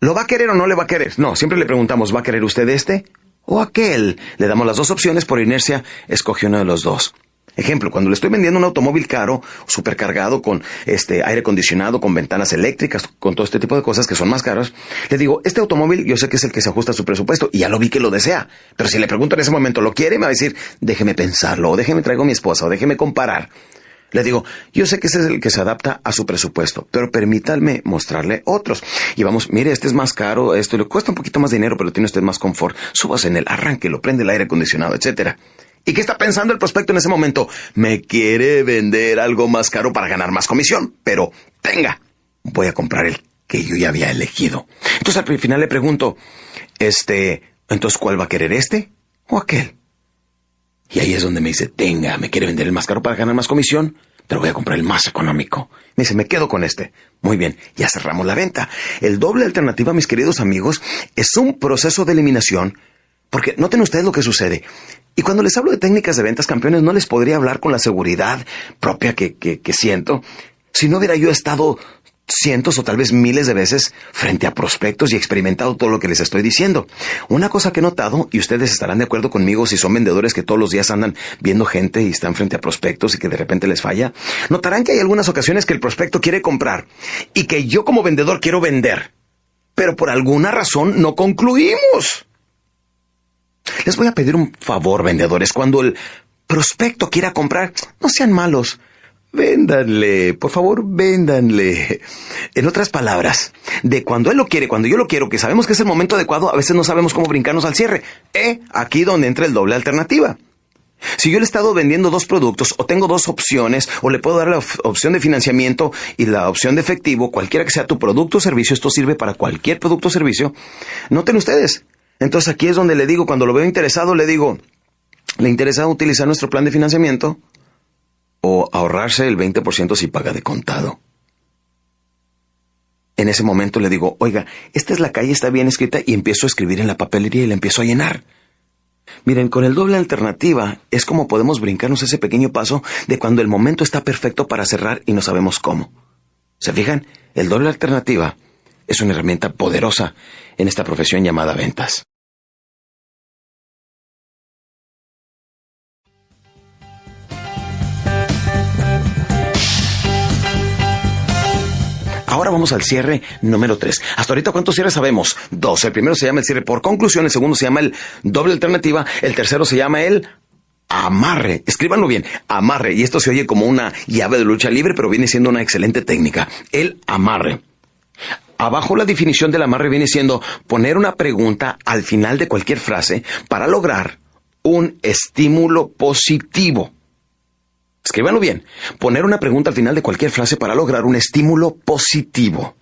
Speaker 1: ¿lo va a querer o no le va a querer? No, siempre le preguntamos, ¿va a querer usted este o aquel. Le damos las dos opciones, por inercia escoge uno de los dos. Ejemplo, cuando le estoy vendiendo un automóvil caro, supercargado, con este aire acondicionado, con ventanas eléctricas, con todo este tipo de cosas que son más caras, le digo, este automóvil yo sé que es el que se ajusta a su presupuesto y ya lo vi que lo desea. Pero si le pregunto en ese momento, ¿lo quiere? Me va a decir, déjeme pensarlo, o déjeme traigo a mi esposa, o déjeme comparar. Le digo, yo sé que ese es el que se adapta a su presupuesto, pero permítanme mostrarle otros. Y vamos, mire, este es más caro, esto le cuesta un poquito más dinero, pero tiene usted más confort. Subas en él, lo prende el aire acondicionado, etcétera. ¿Y qué está pensando el prospecto en ese momento? Me quiere vender algo más caro para ganar más comisión, pero tenga, voy a comprar el que yo ya había elegido. Entonces al final le pregunto, este, entonces ¿cuál va a querer este o aquel? Y ahí es donde me dice, tenga, me quiere vender el más caro para ganar más comisión, pero voy a comprar el más económico. Me dice, me quedo con este. Muy bien, ya cerramos la venta. El doble alternativa, mis queridos amigos, es un proceso de eliminación, porque noten ustedes lo que sucede. Y cuando les hablo de técnicas de ventas campeones, no les podría hablar con la seguridad propia que, que, que siento si no hubiera yo estado cientos o tal vez miles de veces frente a prospectos y experimentado todo lo que les estoy diciendo. Una cosa que he notado, y ustedes estarán de acuerdo conmigo si son vendedores que todos los días andan viendo gente y están frente a prospectos y que de repente les falla, notarán que hay algunas ocasiones que el prospecto quiere comprar y que yo como vendedor quiero vender, pero por alguna razón no concluimos. Les voy a pedir un favor, vendedores, cuando el prospecto quiera comprar, no sean malos Véndanle, por favor, véndanle. En otras palabras, de cuando él lo quiere, cuando yo lo quiero, que sabemos que es el momento adecuado, a veces no sabemos cómo brincarnos al cierre. Eh, aquí donde entra el doble alternativa. Si yo le he estado vendiendo dos productos o tengo dos opciones o le puedo dar la opción de financiamiento y la opción de efectivo, cualquiera que sea tu producto o servicio, esto sirve para cualquier producto o servicio, noten ustedes. Entonces aquí es donde le digo, cuando lo veo interesado, le digo, ¿le interesa utilizar nuestro plan de financiamiento? O ahorrarse el 20% si paga de contado. En ese momento le digo, oiga, esta es la calle, está bien escrita y empiezo a escribir en la papelería y la empiezo a llenar. Miren, con el doble alternativa es como podemos brincarnos ese pequeño paso de cuando el momento está perfecto para cerrar y no sabemos cómo. ¿Se fijan? El doble alternativa es una herramienta poderosa en esta profesión llamada ventas. Ahora vamos al cierre número 3. Hasta ahorita, ¿cuántos cierres sabemos? Dos. El primero se llama el cierre por conclusión, el segundo se llama el doble alternativa, el tercero se llama el amarre. Escríbanlo bien, amarre. Y esto se oye como una llave de lucha libre, pero viene siendo una excelente técnica. El amarre. Abajo la definición del amarre viene siendo poner una pregunta al final de cualquier frase para lograr un estímulo positivo. Escríbanlo bien. Poner una pregunta al final de cualquier frase para lograr un estímulo positivo.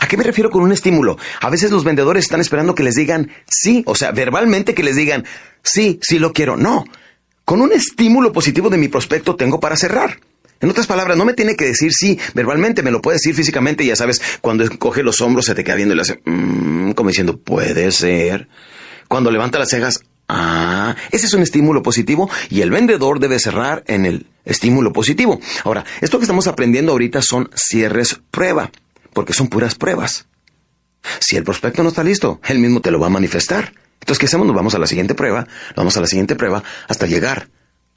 Speaker 1: ¿A qué me refiero con un estímulo? A veces los vendedores están esperando que les digan sí, o sea, verbalmente que les digan sí, sí lo quiero. No. Con un estímulo positivo de mi prospecto tengo para cerrar. En otras palabras, no me tiene que decir sí verbalmente, me lo puede decir físicamente ya sabes, cuando coge los hombros se te queda viendo y le hace, mmm, como diciendo, puede ser. Cuando levanta las cejas, Ah, ese es un estímulo positivo y el vendedor debe cerrar en el estímulo positivo. Ahora, esto que estamos aprendiendo ahorita son cierres prueba, porque son puras pruebas. Si el prospecto no está listo, él mismo te lo va a manifestar. Entonces, ¿qué hacemos? Nos vamos a la siguiente prueba, vamos a la siguiente prueba hasta llegar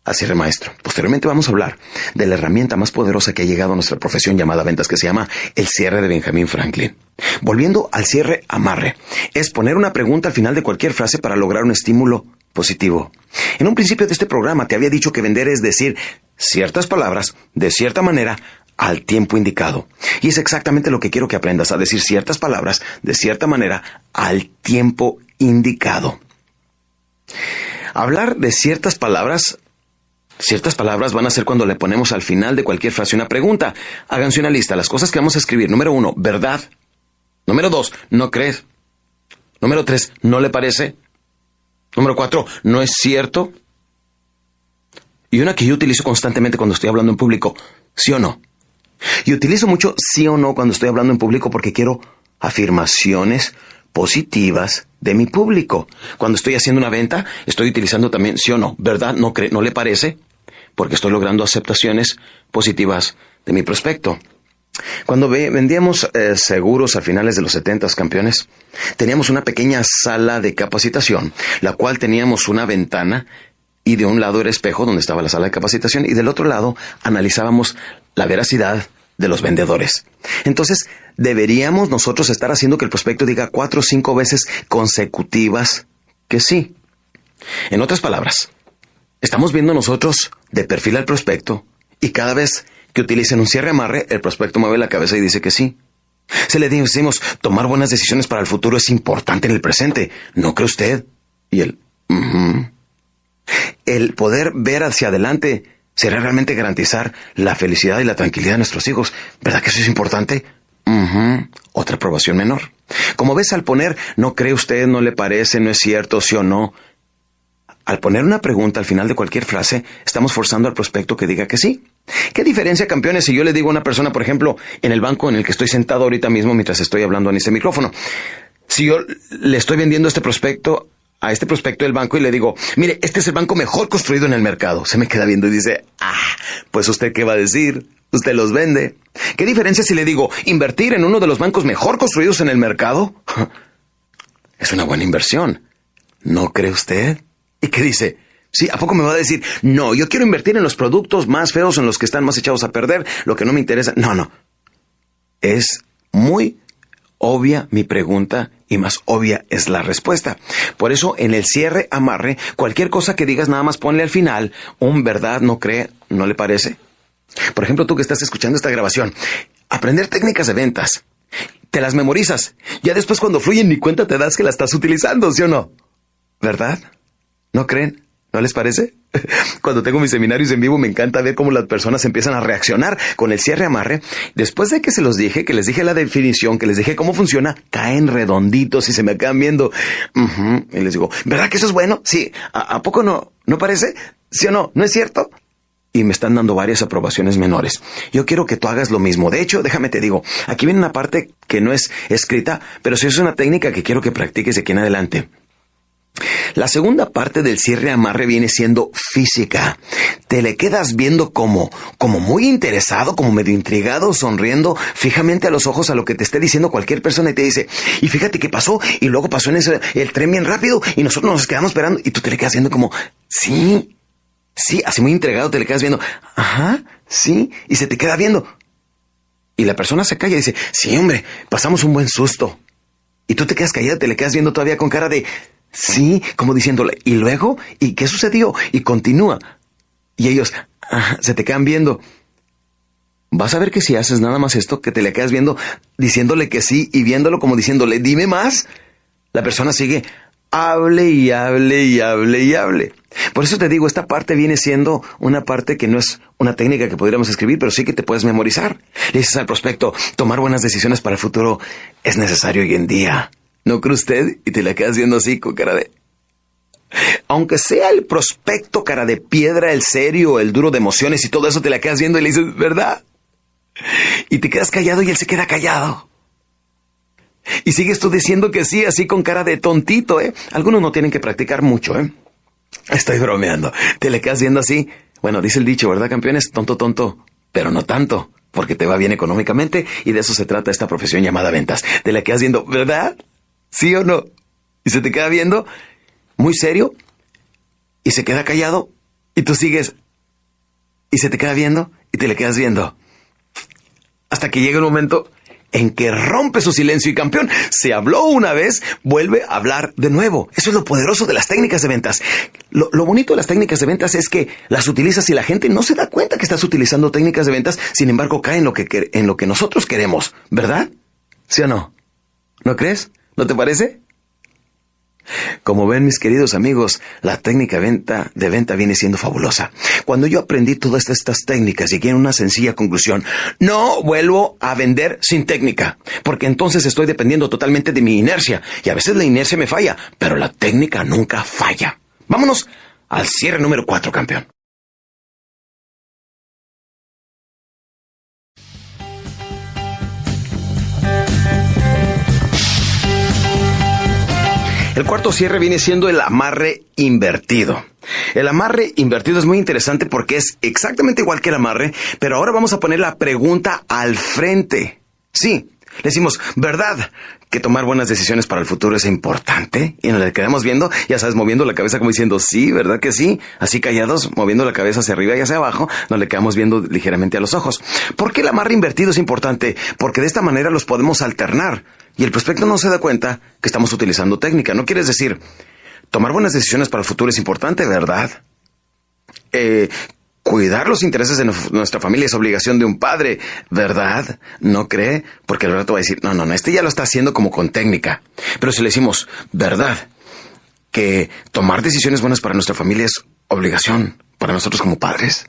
Speaker 1: al cierre maestro. Posteriormente vamos a hablar de la herramienta más poderosa que ha llegado a nuestra profesión llamada ventas, que se llama el cierre de Benjamin Franklin. Volviendo al cierre amarre, es poner una pregunta al final de cualquier frase para lograr un estímulo positivo. En un principio de este programa te había dicho que vender es decir ciertas palabras de cierta manera al tiempo indicado. Y es exactamente lo que quiero que aprendas a decir ciertas palabras de cierta manera al tiempo indicado. Hablar de ciertas palabras Ciertas palabras van a ser cuando le ponemos al final de cualquier frase una pregunta. Háganse una lista. Las cosas que vamos a escribir. Número uno, verdad. Número dos, no crees. Número tres, no le parece. Número cuatro, no es cierto. Y una que yo utilizo constantemente cuando estoy hablando en público, sí o no. Y utilizo mucho sí o no cuando estoy hablando en público porque quiero afirmaciones positivas de mi público. Cuando estoy haciendo una venta, estoy utilizando también sí o no. ¿Verdad? ¿No, ¿No le parece? Porque estoy logrando aceptaciones positivas de mi prospecto. Cuando vendíamos eh, seguros a finales de los 70 campeones, teníamos una pequeña sala de capacitación, la cual teníamos una ventana y de un lado era espejo donde estaba la sala de capacitación y del otro lado analizábamos la veracidad de los vendedores. Entonces, deberíamos nosotros estar haciendo que el prospecto diga cuatro o cinco veces consecutivas que sí. En otras palabras, Estamos viendo nosotros de perfil al prospecto y cada vez que utilicen un cierre amarre, el prospecto mueve la cabeza y dice que sí. Se le decimos, tomar buenas decisiones para el futuro es importante en el presente, ¿no cree usted? Y él, el poder ver hacia adelante será realmente garantizar la felicidad y la tranquilidad de nuestros hijos. ¿Verdad que eso es importante? Otra aprobación menor. Como ves al poner, no cree usted, no le parece, no es cierto, sí o no, al poner una pregunta al final de cualquier frase, estamos forzando al prospecto que diga que sí. ¿Qué diferencia, campeones, si yo le digo a una persona, por ejemplo, en el banco en el que estoy sentado ahorita mismo mientras estoy hablando en este micrófono? Si yo le estoy vendiendo este prospecto a este prospecto del banco y le digo, mire, este es el banco mejor construido en el mercado. Se me queda viendo y dice, ah, pues usted qué va a decir? Usted los vende. ¿Qué diferencia si le digo, invertir en uno de los bancos mejor construidos en el mercado? [LAUGHS] es una buena inversión. ¿No cree usted? [LAUGHS] ¿Y qué dice? Sí, ¿a poco me va a decir, no, yo quiero invertir en los productos más feos, en los que están más echados a perder, lo que no me interesa? No, no. Es muy obvia mi pregunta y más obvia es la respuesta. Por eso en el cierre amarre, cualquier cosa que digas nada más ponle al final un verdad, no cree, no le parece. Por ejemplo, tú que estás escuchando esta grabación, aprender técnicas de ventas, te las memorizas, ya después cuando fluyen ni cuenta te das que las estás utilizando, ¿sí o no? ¿Verdad? ¿No creen? ¿No les parece? [LAUGHS] Cuando tengo mis seminarios en vivo me encanta ver cómo las personas empiezan a reaccionar con el cierre amarre. Después de que se los dije, que les dije la definición, que les dije cómo funciona, caen redonditos y se me acaban viendo. Y les digo, ¿verdad que eso es bueno? Sí. ¿A, poco no? ¿No parece? ¿Sí o no? ¿No es cierto? y me están dando varias aprobaciones menores. Yo quiero que tú hagas lo mismo. De hecho, déjame te digo, aquí viene una parte que no es escrita, pero sí es una técnica que quiero que practiques de aquí en adelante. La segunda parte del cierre amarre viene siendo física. Te le quedas viendo como, como muy interesado, como medio intrigado, sonriendo fijamente a los ojos a lo que te esté diciendo cualquier persona y te dice, y fíjate qué pasó, y luego pasó en ese, el tren bien rápido, y nosotros nos quedamos esperando, y tú te le quedas viendo como, sí, sí, así muy entregado te le quedas viendo, ajá, sí, y se te queda viendo. Y la persona se calla y dice, sí, hombre, pasamos un buen susto. Y tú te quedas callado, te le quedas viendo todavía con cara de, Sí, como diciéndole, ¿y luego? ¿Y qué sucedió? Y continúa. Y ellos se te quedan viendo. Vas a ver que si haces nada más esto, que te le quedas viendo, diciéndole que sí y viéndolo como diciéndole, dime más. La persona sigue, hable y hable y hable y hable. Por eso te digo, esta parte viene siendo una parte que no es una técnica que podríamos escribir, pero sí que te puedes memorizar. Le dices al prospecto, tomar buenas decisiones para el futuro es necesario hoy en día. ¿No cree usted? Y te la quedas viendo así con cara de... Aunque sea el prospecto cara de piedra, el serio, el duro de emociones y todo eso, te la quedas viendo y le dices, ¿verdad? Y te quedas callado y él se queda callado. Y sigues tú diciendo que sí, así con cara de tontito, ¿eh? Algunos no tienen que practicar mucho, ¿eh? Estoy bromeando. Te le quedas viendo así. Bueno, dice el dicho, ¿verdad, campeones? Tonto, tonto, pero no tanto, porque te va bien económicamente y de eso se trata esta profesión llamada ventas. Te la quedas viendo, ¿verdad? ¿Sí o no? Y se te queda viendo muy serio y se queda callado y tú sigues y se te queda viendo y te le quedas viendo. Hasta que llega un momento en que rompe su silencio y campeón, se habló una vez, vuelve a hablar de nuevo. Eso es lo poderoso de las técnicas de ventas. Lo, bonito de las técnicas de ventas es que las utilizas y la gente no se da cuenta que estás utilizando técnicas de ventas, sin embargo cae en lo que, en lo que nosotros queremos, ¿verdad? ¿Sí o no? ¿No crees? ¿No te parece? Como ven mis queridos amigos, la técnica venta, de venta viene siendo fabulosa. Cuando yo aprendí todas estas técnicas llegué a una sencilla conclusión. No vuelvo a vender sin técnica, porque entonces estoy dependiendo totalmente de mi inercia y a veces la inercia me falla, pero la técnica nunca falla. Vámonos al cierre número 4, campeón. El cuarto cierre viene siendo el amarre invertido. El amarre invertido es muy interesante porque es exactamente igual que el amarre, pero ahora vamos a poner la pregunta al frente. Sí, decimos, ¿verdad? Que tomar buenas decisiones para el futuro es importante. Y nos le quedamos viendo, ya sabes, moviendo la cabeza como diciendo, sí, ¿verdad que sí? Así callados, moviendo la cabeza hacia arriba y hacia abajo, nos le quedamos viendo ligeramente a los ojos. ¿Por qué el amarre invertido es importante? Porque de esta manera los podemos alternar. Y el prospecto no se da cuenta que estamos utilizando técnica. No quieres decir, tomar buenas decisiones para el futuro es importante, ¿verdad? Eh, cuidar los intereses de nuestra familia es obligación de un padre, ¿verdad? ¿No cree? Porque el rato va a decir, no, no, no, este ya lo está haciendo como con técnica. Pero si le decimos, ¿verdad? Que tomar decisiones buenas para nuestra familia es obligación para nosotros como padres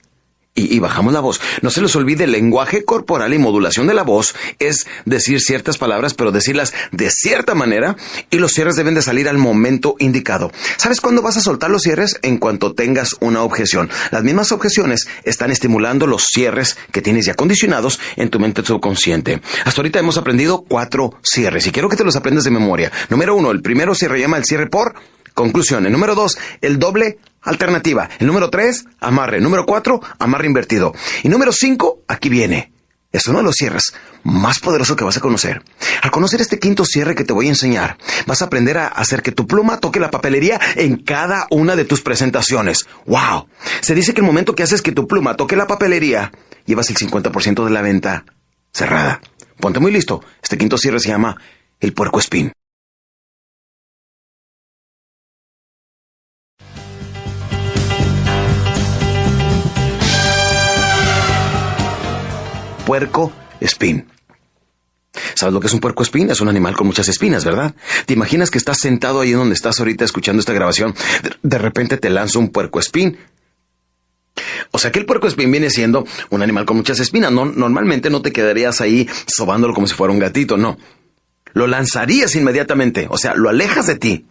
Speaker 1: y, bajamos la voz. No se les olvide, el lenguaje corporal y modulación de la voz es decir ciertas palabras, pero decirlas de cierta manera y los cierres deben de salir al momento indicado. ¿Sabes cuándo vas a soltar los cierres? En cuanto tengas una objeción. Las mismas objeciones están estimulando los cierres que tienes ya condicionados en tu mente subconsciente. Hasta ahorita hemos aprendido cuatro cierres y quiero que te los aprendas de memoria. Número uno, el primero se llama el cierre por conclusión. El número dos, el doble Alternativa. El número 3, amarre. Número 4, amarre invertido. Y número 5, aquí viene. Es uno de los cierres más poderosos que vas a conocer. Al conocer este quinto cierre que te voy a enseñar, vas a aprender a hacer que tu pluma toque la papelería en cada una de tus presentaciones. ¡Wow! Se dice que el momento que haces que tu pluma toque la papelería, llevas el 50% de la venta cerrada. Ponte muy listo. Este quinto cierre se llama el puerco espín. Puerco espín. ¿Sabes lo que es un puerco espín? Es un animal con muchas espinas, ¿verdad? ¿Te imaginas que estás sentado ahí donde estás ahorita escuchando esta grabación? De, repente te lanza un puerco espín. O sea que el puerco espín viene siendo un animal con muchas espinas. No, normalmente no te quedarías ahí sobándolo como si fuera un gatito, no. Lo lanzarías inmediatamente, o sea, lo alejas de ti,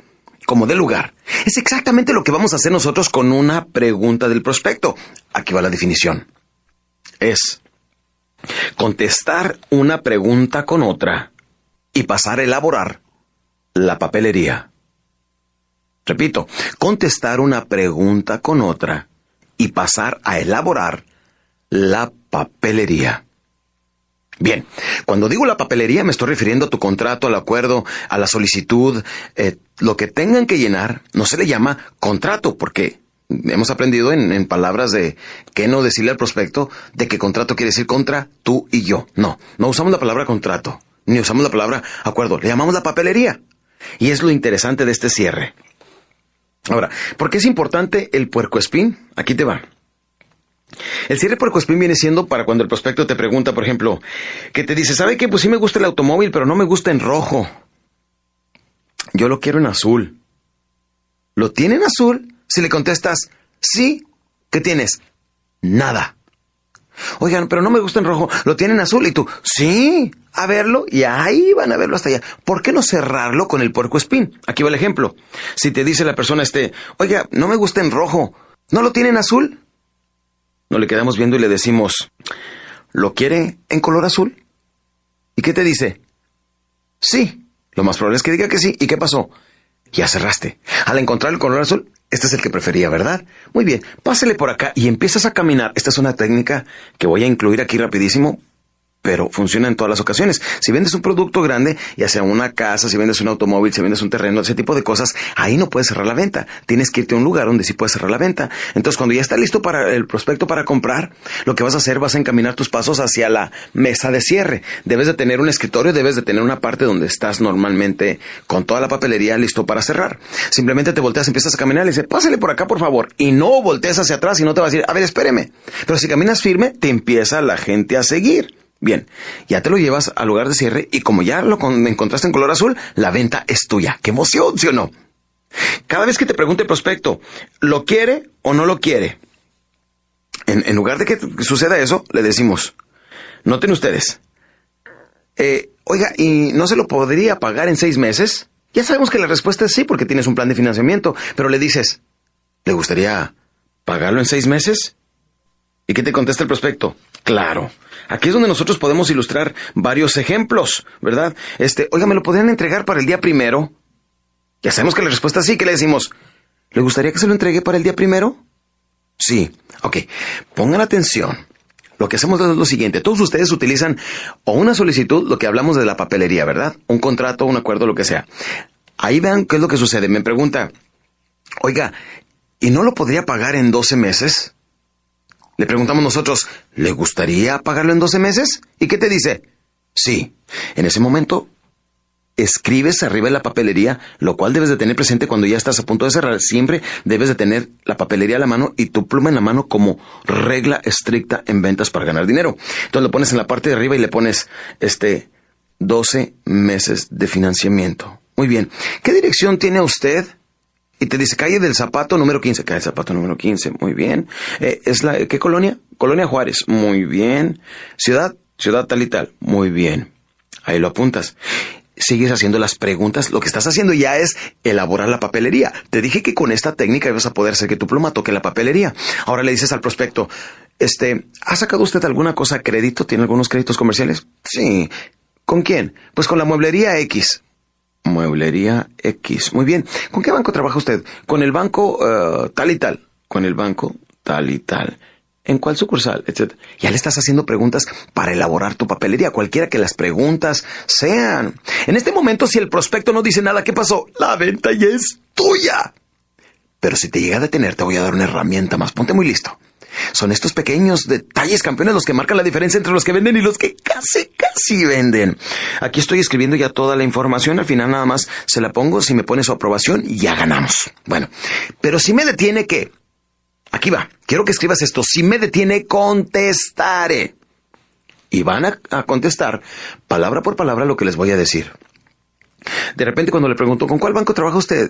Speaker 1: como de lugar. Es exactamente lo que vamos a hacer nosotros con una pregunta del prospecto. Aquí va la definición. Es contestar una pregunta con otra y pasar a elaborar la papelería. Repito, contestar una pregunta con otra y pasar a elaborar la papelería. Bien, cuando digo la papelería me estoy refiriendo a tu contrato, al acuerdo, a la solicitud, eh, lo que tengan que llenar no se le llama contrato porque hemos aprendido en, palabras de que no decirle al prospecto de que contrato quiere decir contra tú y yo. No, no usamos la palabra contrato, ni usamos la palabra acuerdo, le llamamos la papelería. Y es lo interesante de este cierre. Ahora, ¿por qué es importante el puercoespín? Aquí te va. El cierre puercoespín viene siendo para cuando el prospecto te pregunta, por ejemplo, que te dice, ¿sabe qué? Pues sí me gusta el automóvil, pero no me gusta en rojo. Yo lo quiero en azul. ¿Lo tiene en azul? Si le contestas, sí, ¿qué tienes? Nada. Oigan, pero no me gusta en rojo, lo tienen azul y tú, sí, a verlo y ahí van a verlo hasta allá. ¿Por qué no cerrarlo con el puerco espín? Aquí va el ejemplo. Si te dice la persona este, oiga, no me gusta en rojo, ¿no lo tienen azul? No le quedamos viendo y le decimos, ¿lo quiere en color azul? ¿Y qué te dice? Sí. Lo más probable es que diga que sí. ¿Y qué pasó? Ya cerraste. Al encontrar el color azul, este es el que prefería, ¿verdad? Muy bien, pásele por acá y empiezas a caminar. Esta es una técnica que voy a incluir aquí rapidísimo pero funciona en todas las ocasiones. Si vendes un producto grande, ya sea una casa, si vendes un automóvil, si vendes un terreno, ese tipo de cosas, ahí no puedes cerrar la venta. Tienes que irte a un lugar donde sí puedes cerrar la venta. Entonces, cuando ya está listo para el prospecto para comprar, lo que vas a hacer, vas a encaminar tus pasos hacia la mesa de cierre. Debes de tener un escritorio, debes de tener una parte donde estás normalmente con toda la papelería listo para cerrar. Simplemente te volteas, empiezas a caminar y dices, pásale por acá, por favor. Y no voltees hacia atrás y no te vas a decir, a ver, espéreme. Pero si caminas firme, te empieza la gente a seguir. Bien, ya te lo llevas al lugar de cierre y como ya lo encontraste en color azul, la venta es tuya. ¡Qué emoción, sí o no! Cada vez que te pregunte el prospecto, ¿lo quiere o no lo quiere? En, lugar de que suceda eso, le decimos, noten ustedes, eh, oiga, ¿y no se lo podría pagar en seis meses? Ya sabemos que la respuesta es sí porque tienes un plan de financiamiento, pero le dices, ¿le gustaría pagarlo en seis meses? ¿Y qué te contesta el prospecto? Claro. Aquí es donde nosotros podemos ilustrar varios ejemplos, ¿verdad? Este, oiga, ¿me lo podrían entregar para el día primero? Ya sabemos que la respuesta es sí, ¿qué le decimos? ¿Le gustaría que se lo entregue para el día primero? Sí. Ok. Pongan atención. Lo que hacemos es lo siguiente. Todos ustedes utilizan o una solicitud, lo que hablamos de la papelería, ¿verdad? Un contrato, un acuerdo, lo que sea. Ahí vean qué es lo que sucede. Me pregunta, oiga, ¿y no lo podría pagar en 12 meses? Le preguntamos nosotros, ¿le gustaría pagarlo en 12 meses? ¿Y qué te dice? Sí. En ese momento, escribes arriba en la papelería, lo cual debes de tener presente cuando ya estás a punto de cerrar. Siempre debes de tener la papelería a la mano y tu pluma en la mano como regla estricta en ventas para ganar dinero. Entonces lo pones en la parte de arriba y le pones, este, 12 meses de financiamiento. Muy bien. ¿Qué dirección tiene usted? Y te dice calle del zapato número 15. Calle del zapato número 15. Muy bien. Eh, ¿Es la, ¿Qué colonia? Colonia Juárez. Muy bien. Ciudad, ciudad tal y tal. Muy bien. Ahí lo apuntas. Sigues haciendo las preguntas. Lo que estás haciendo ya es elaborar la papelería. Te dije que con esta técnica ibas a poder hacer que tu pluma toque la papelería. Ahora le dices al prospecto, este, ¿ha sacado usted alguna cosa a crédito? ¿Tiene algunos créditos comerciales? Sí. ¿Con quién? Pues con la mueblería X. Mueblería X. Muy bien. ¿Con qué banco trabaja usted? Con el banco eh, tal y tal. Con el banco tal y tal. ¿En cuál sucursal? Etcétera. Ya le estás haciendo preguntas para elaborar tu papelería, cualquiera que las preguntas sean. En este momento, si el prospecto no dice nada, ¿qué pasó? La venta ya es tuya. Pero si te llega a detener, te voy a dar una herramienta más. Ponte muy listo. Son estos pequeños detalles, campeones, los que marcan la diferencia entre los que venden y los que casi, casi venden. Aquí estoy escribiendo ya toda la información. Al final nada más se la pongo. Si me pone su aprobación, ya ganamos. Bueno, pero si me detiene, ¿qué? Aquí va. Quiero que escribas esto. Si me detiene, contestaré. Y van a, a contestar palabra por palabra lo que les voy a decir. De repente cuando le pregunto, ¿con cuál banco trabaja usted?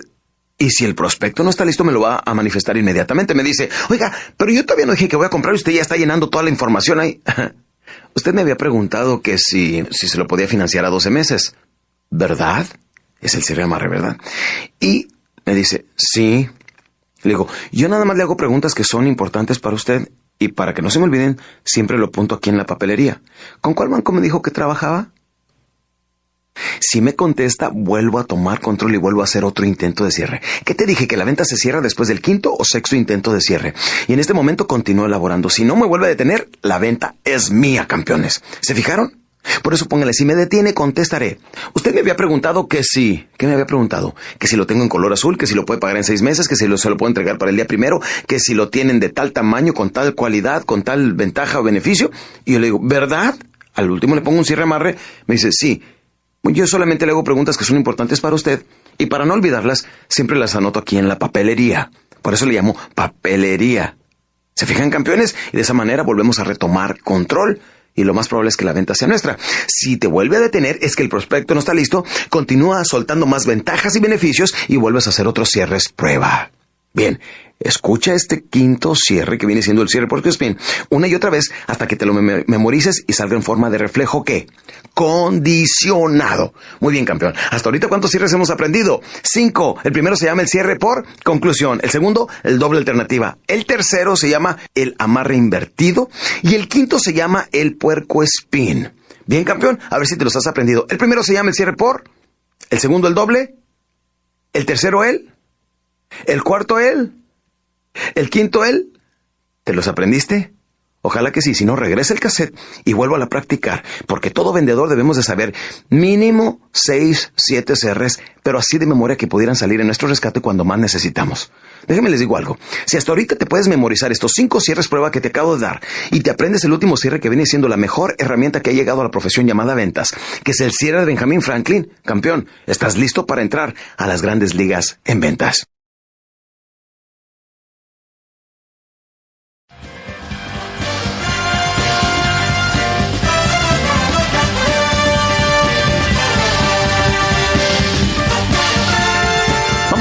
Speaker 1: Y si el prospecto no está listo, me lo va a manifestar inmediatamente. Me dice, oiga, pero yo todavía no dije que voy a comprar y usted ya está llenando toda la información ahí. [LAUGHS] usted me había preguntado que si, si se lo podía financiar a 12 meses. ¿Verdad? Es el cierre amarre, ¿verdad? Y me dice, sí. Le digo, yo nada más le hago preguntas que son importantes para usted y para que no se me olviden, siempre lo apunto aquí en la papelería. ¿Con cuál banco me dijo que trabajaba? Si me contesta, vuelvo a tomar control y vuelvo a hacer otro intento de cierre. ¿Qué te dije? ¿Que la venta se cierra después del quinto o sexto intento de cierre? Y en este momento continúo elaborando. Si no me vuelve a detener, la venta es mía, campeones. ¿Se fijaron? Por eso póngale, si me detiene, contestaré. Usted me había preguntado que sí. ¿Qué me había preguntado? Que si lo tengo en color azul, que si lo puede pagar en seis meses, que si lo, se lo puedo entregar para el día primero, que si lo tienen de tal tamaño, con tal cualidad, con tal ventaja o beneficio. Y yo le digo, ¿verdad? Al último le pongo un cierre amarre. Me dice, sí. Yo solamente le hago preguntas que son importantes para usted y para no olvidarlas, siempre las anoto aquí en la papelería. Por eso le llamo papelería. ¿Se fijan, campeones? Y de esa manera volvemos a retomar control y lo más probable es que la venta sea nuestra. Si te vuelve a detener, es que el prospecto no está listo, continúa soltando más ventajas y beneficios y vuelves a hacer otros cierres prueba. Bien, escucha este quinto cierre que viene siendo el cierre por spin una y otra vez hasta que te lo memorices y salga en forma de reflejo ¿qué? condicionado. Muy bien, campeón. Hasta ahorita, ¿cuántos cierres hemos aprendido? Cinco. El primero se llama el cierre por conclusión. El segundo, el doble alternativa. El tercero se llama el amarre invertido. Y el quinto se llama el puerco spin. Bien, campeón. A ver si te los has aprendido. El primero se llama el cierre por. El segundo, el doble. El tercero, el. El cuarto él. El quinto él. ¿Te los aprendiste? Ojalá que sí, si no regrese el cassette y vuelvo a practicar, porque todo vendedor debemos de saber mínimo 6, 7 CRs, pero así de memoria que pudieran salir en nuestro rescate cuando más necesitamos. Déjenme les digo algo, si hasta ahorita te puedes memorizar estos 5 cierres prueba que te acabo de dar y te aprendes el último cierre que viene siendo la mejor herramienta que ha llegado a la profesión llamada ventas, que es el cierre de Benjamin Franklin, campeón, estás listo para entrar a las grandes ligas en ventas.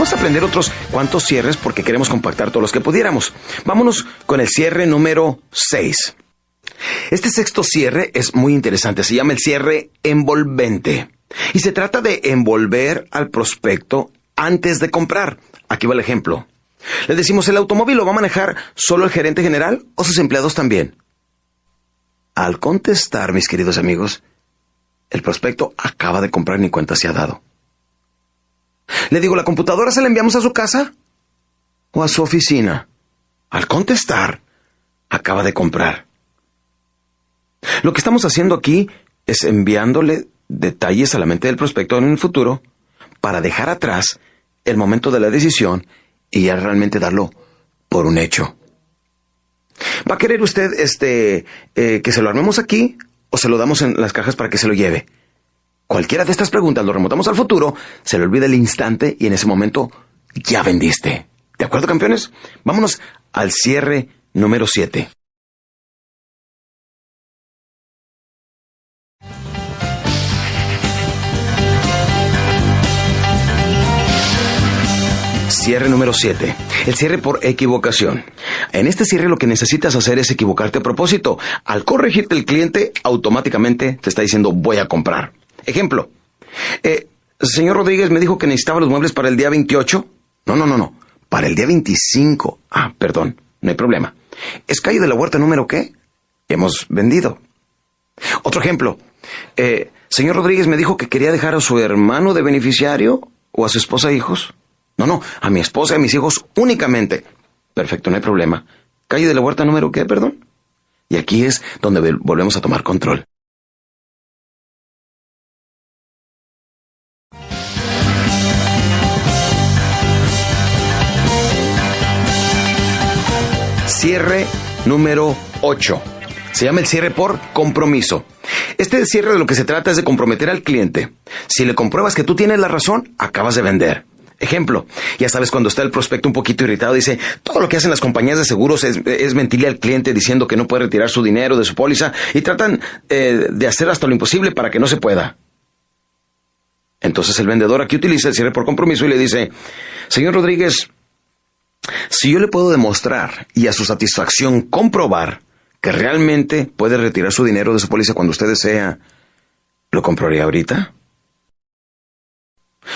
Speaker 1: Vamos a aprender otros cuantos cierres porque queremos compactar todos los que pudiéramos. Vámonos con el cierre número 6. Este sexto cierre es muy interesante, se llama el cierre envolvente. Y se trata de envolver al prospecto antes de comprar. Aquí va el ejemplo. Le decimos, ¿el automóvil lo va a manejar solo el gerente general o sus empleados también? Al contestar, mis queridos amigos, el prospecto acaba de comprar ni cuenta se ha dado. Le digo, ¿la computadora se la enviamos a su casa o a su oficina? Al contestar, acaba de comprar. Lo que estamos haciendo aquí es enviándole detalles a la mente del prospecto en el futuro para dejar atrás el momento de la decisión y ya realmente darlo por un hecho. ¿Va a querer usted este eh, que se lo armemos aquí o se lo damos en las cajas para que se lo lleve? Cualquiera de estas preguntas lo remontamos al futuro, se le olvida el instante y en ese momento ya vendiste. ¿De acuerdo, campeones? Vámonos al cierre número 7. Cierre número 7. El cierre por equivocación. En este cierre lo que necesitas hacer es equivocarte a propósito. Al corregirte el cliente, automáticamente te está diciendo voy a comprar. Ejemplo. Eh, señor Rodríguez me dijo que necesitaba los muebles para el día 28. No, no, no, no. Para el día 25. Ah, perdón. No hay problema. ¿Es calle de la huerta número qué? Hemos vendido. Otro ejemplo. Eh, señor Rodríguez me dijo que quería dejar a su hermano de beneficiario o a su esposa e hijos. No, no, a mi esposa y a mis hijos únicamente. Perfecto, no hay problema. Calle de la huerta número qué, perdón. Y aquí es donde volvemos a tomar control. Cierre número 8. Se llama el cierre por compromiso. Este cierre de lo que se trata es de comprometer al cliente. Si le compruebas que tú tienes la razón, acabas de vender. Ejemplo, ya sabes cuando está el prospecto un poquito irritado, dice, todo lo que hacen las compañías de seguros es, mentirle al cliente diciendo que no puede retirar su dinero de su póliza y tratan eh, de hacer hasta lo imposible para que no se pueda. Entonces el vendedor aquí utiliza el cierre por compromiso y le dice, señor Rodríguez, si yo le puedo demostrar y a su satisfacción comprobar que realmente puede retirar su dinero de su póliza cuando usted desea, ¿lo compraría ahorita?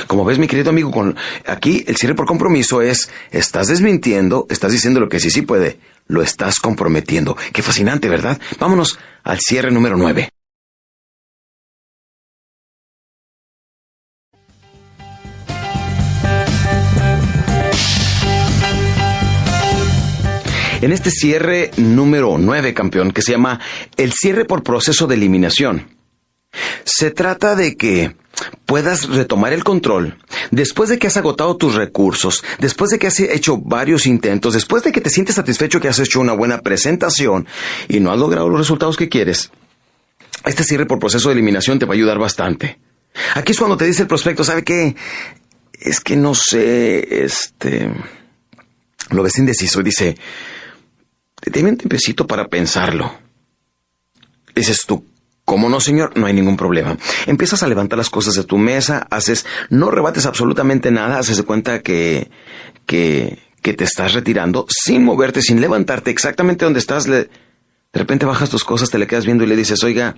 Speaker 1: Como ves, mi querido amigo, con aquí el cierre por compromiso es estás desmintiendo, estás diciendo lo que sí sí puede, lo estás comprometiendo. Qué fascinante, ¿verdad? Vámonos al cierre número nueve. En este cierre número 9, campeón, que se llama el cierre por proceso de eliminación. Se trata de que puedas retomar el control después de que has agotado tus recursos, después de que has hecho varios intentos, después de que te sientes satisfecho que has hecho una buena presentación y no has logrado los resultados que quieres. Este cierre por proceso de eliminación te va a ayudar bastante. Aquí es cuando te dice el prospecto, ¿sabe qué? Es que no sé, este... Lo ves indeciso y dice, dime un tiempecito para pensarlo. Dices tú, ¿Cómo no, señor? No hay ningún problema. Empiezas a levantar las cosas de tu mesa, haces, no rebates absolutamente nada, haces de cuenta que, que, que te estás retirando sin moverte, sin levantarte exactamente donde estás. de repente bajas tus cosas, te le quedas viendo y le dices, oiga,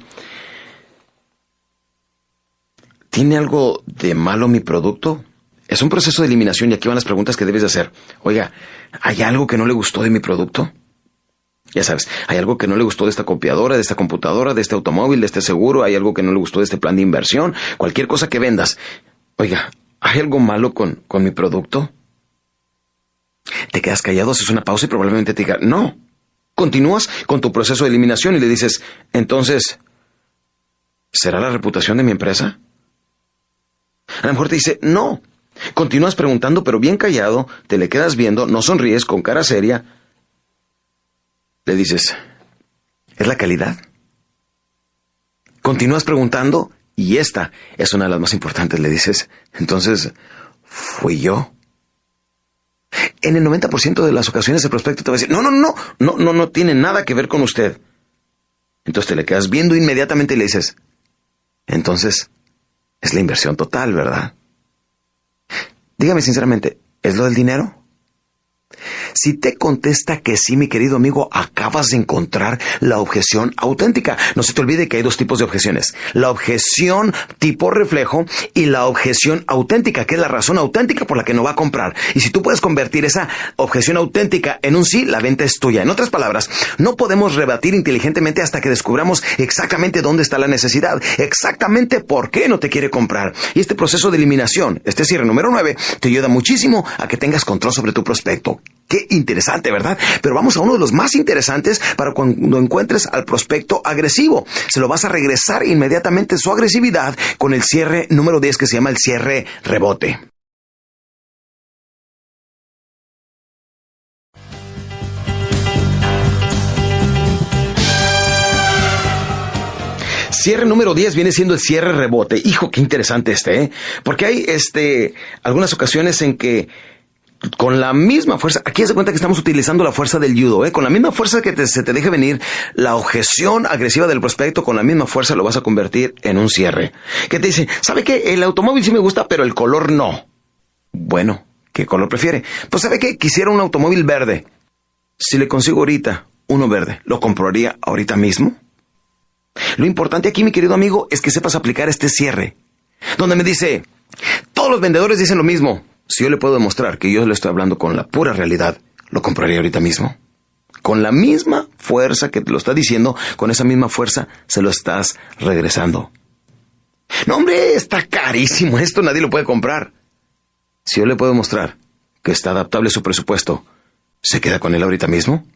Speaker 1: ¿tiene algo de malo mi producto? Es un proceso de eliminación y aquí van las preguntas que debes de hacer. Oiga, ¿hay algo que no le gustó de mi producto? Ya sabes, hay algo que no le gustó de esta copiadora, de esta computadora, de este automóvil, de este seguro, hay algo que no le gustó de este plan de inversión, cualquier cosa que vendas. Oiga, ¿hay algo malo con, con mi producto? Te quedas callado, haces una pausa y probablemente te diga, no. Continúas con tu proceso de eliminación y le dices, entonces, ¿será la reputación de mi empresa? A lo mejor te dice, no. Continúas preguntando, pero bien callado, te le quedas viendo, no sonríes, con cara seria, le dices, ¿es la calidad? Continúas preguntando y esta es una de las más importantes, le dices, entonces, ¿fui yo? En el 90% de las ocasiones el prospecto te va a decir, no, no, no, no, no, no tiene nada que ver con usted. Entonces te le quedas viendo inmediatamente y le dices, entonces, es la inversión total, ¿verdad? Dígame sinceramente, ¿es lo del dinero? Si te contesta que sí, mi querido amigo, acabas de encontrar la objeción auténtica. No se te olvide que hay dos tipos de objeciones. La objeción tipo reflejo y la objeción auténtica, que es la razón auténtica por la que no va a comprar. Y si tú puedes convertir esa objeción auténtica en un sí, la venta es tuya. En otras palabras, no podemos rebatir inteligentemente hasta que descubramos exactamente dónde está la necesidad, exactamente por qué no te quiere comprar. Y este proceso de eliminación, este cierre número 9, te ayuda muchísimo a que tengas control sobre tu prospecto. Qué interesante, ¿verdad? Pero vamos a uno de los más interesantes para cuando encuentres al prospecto agresivo. Se lo vas a regresar inmediatamente su agresividad con el cierre número 10 que se llama el cierre rebote. Cierre número 10 viene siendo el cierre rebote. Hijo, qué interesante este, ¿eh? Porque hay este algunas ocasiones en que con la misma fuerza, aquí se cuenta que estamos utilizando la fuerza del judo, ¿eh? con la misma fuerza que se te deje venir la objeción agresiva del prospecto, con la misma fuerza lo vas a convertir en un cierre. Que te dice, ¿sabe qué? El automóvil sí me gusta, pero el color no. Bueno, ¿qué color prefiere? Pues ¿sabe qué? Quisiera un automóvil verde. Si le consigo ahorita uno verde, ¿lo compraría ahorita mismo? Lo importante aquí, mi querido amigo, es que sepas aplicar este cierre. Donde me dice, todos los vendedores dicen lo mismo. Si yo le puedo demostrar que yo le estoy hablando con la pura realidad, lo compraría ahorita mismo. Con la misma fuerza que te lo está diciendo, con esa misma fuerza se lo estás regresando. No, hombre, está carísimo esto, nadie lo puede comprar. Si yo le puedo mostrar que está adaptable su presupuesto, ¿se queda con él ahorita mismo?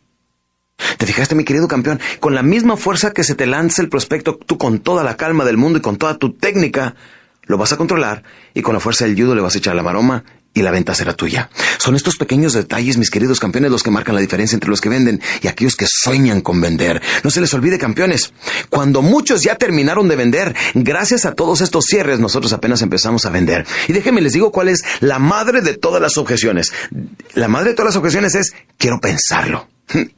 Speaker 1: ¿Te fijaste, mi querido campeón? Con la misma fuerza que se te lanza el prospecto, tú con toda la calma del mundo y con toda tu técnica, lo vas a controlar y con la fuerza del judo le vas a echar la maroma y la venta será tuya. Son estos pequeños detalles, mis queridos campeones, los que marcan la diferencia entre los que venden y aquellos que sueñan con vender. No se les olvide, campeones, cuando muchos ya terminaron de vender, gracias a todos estos cierres, nosotros apenas empezamos a vender. Y déjenme les digo cuál es la madre de todas las objeciones. La madre de todas las objeciones es, quiero pensarlo.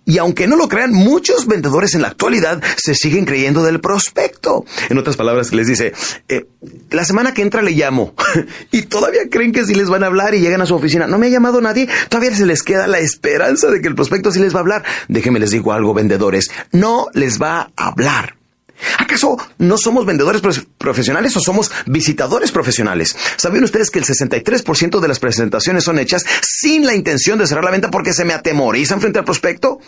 Speaker 1: Y aunque no lo crean, muchos vendedores en la actualidad se siguen creyendo del prospecto. En otras palabras, les dice, eh, la semana que entra le llamo. [LAUGHS] y todavía creen que si les van a hablar y llegan a su oficina. No me ha llamado nadie. Todavía se les queda la esperanza de que el prospecto sí les va a hablar. Déjenme les digo algo, vendedores. No les va a hablar. ¿Acaso no somos vendedores profesionales o somos visitadores profesionales? ¿Sabían ustedes que el 63% de las presentaciones son hechas sin la intención de cerrar la venta porque se me atemorizan frente al prospecto?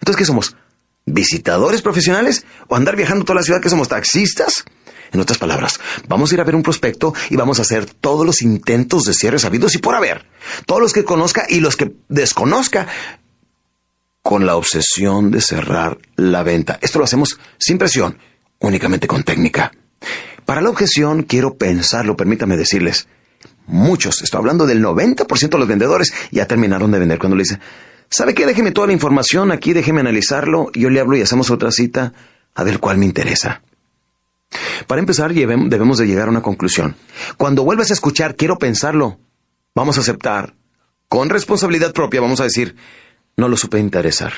Speaker 1: Entonces, ¿qué somos? ¿Visitadores profesionales? ¿O andar viajando toda la ciudad que somos taxistas? En otras palabras, vamos a ir a ver un prospecto y vamos a hacer todos los intentos de cierre sabidos y por haber. Todos los que conozca y los que desconozca con la obsesión de cerrar la venta. Esto lo hacemos sin presión, únicamente con técnica. Para la objeción quiero pensarlo, permítame decirles. Muchos, estoy hablando del 90% de los vendedores, ya terminaron de vender cuando le dice, ¿sabe qué? Déjeme toda la información aquí, déjeme analizarlo, yo le hablo y hacemos otra cita a ver cuál me interesa. Para empezar, debemos de llegar a una conclusión. Cuando vuelvas a escuchar, quiero pensarlo, vamos a aceptar, con responsabilidad propia, vamos a decir, no lo supe interesar.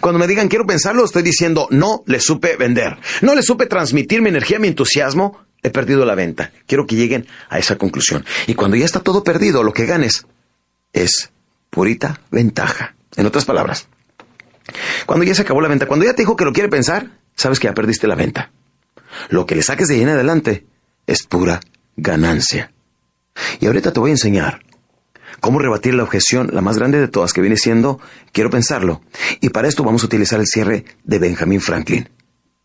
Speaker 1: Cuando me digan quiero pensarlo, estoy diciendo no le supe vender, no le supe transmitir mi energía, mi entusiasmo, he perdido la venta. Quiero que lleguen a esa conclusión. Y cuando ya está todo perdido, lo que ganes es purita ventaja. En otras palabras, cuando ya se acabó la venta, cuando ya te dijo que lo quiere pensar, sabes que ya perdiste la venta. Lo que le saques de ahí en adelante es pura ganancia. Y ahorita te voy a enseñar cómo rebatir la objeción, la más grande de todas, que viene siendo, quiero pensarlo. Y para esto vamos a utilizar el cierre de Benjamin Franklin,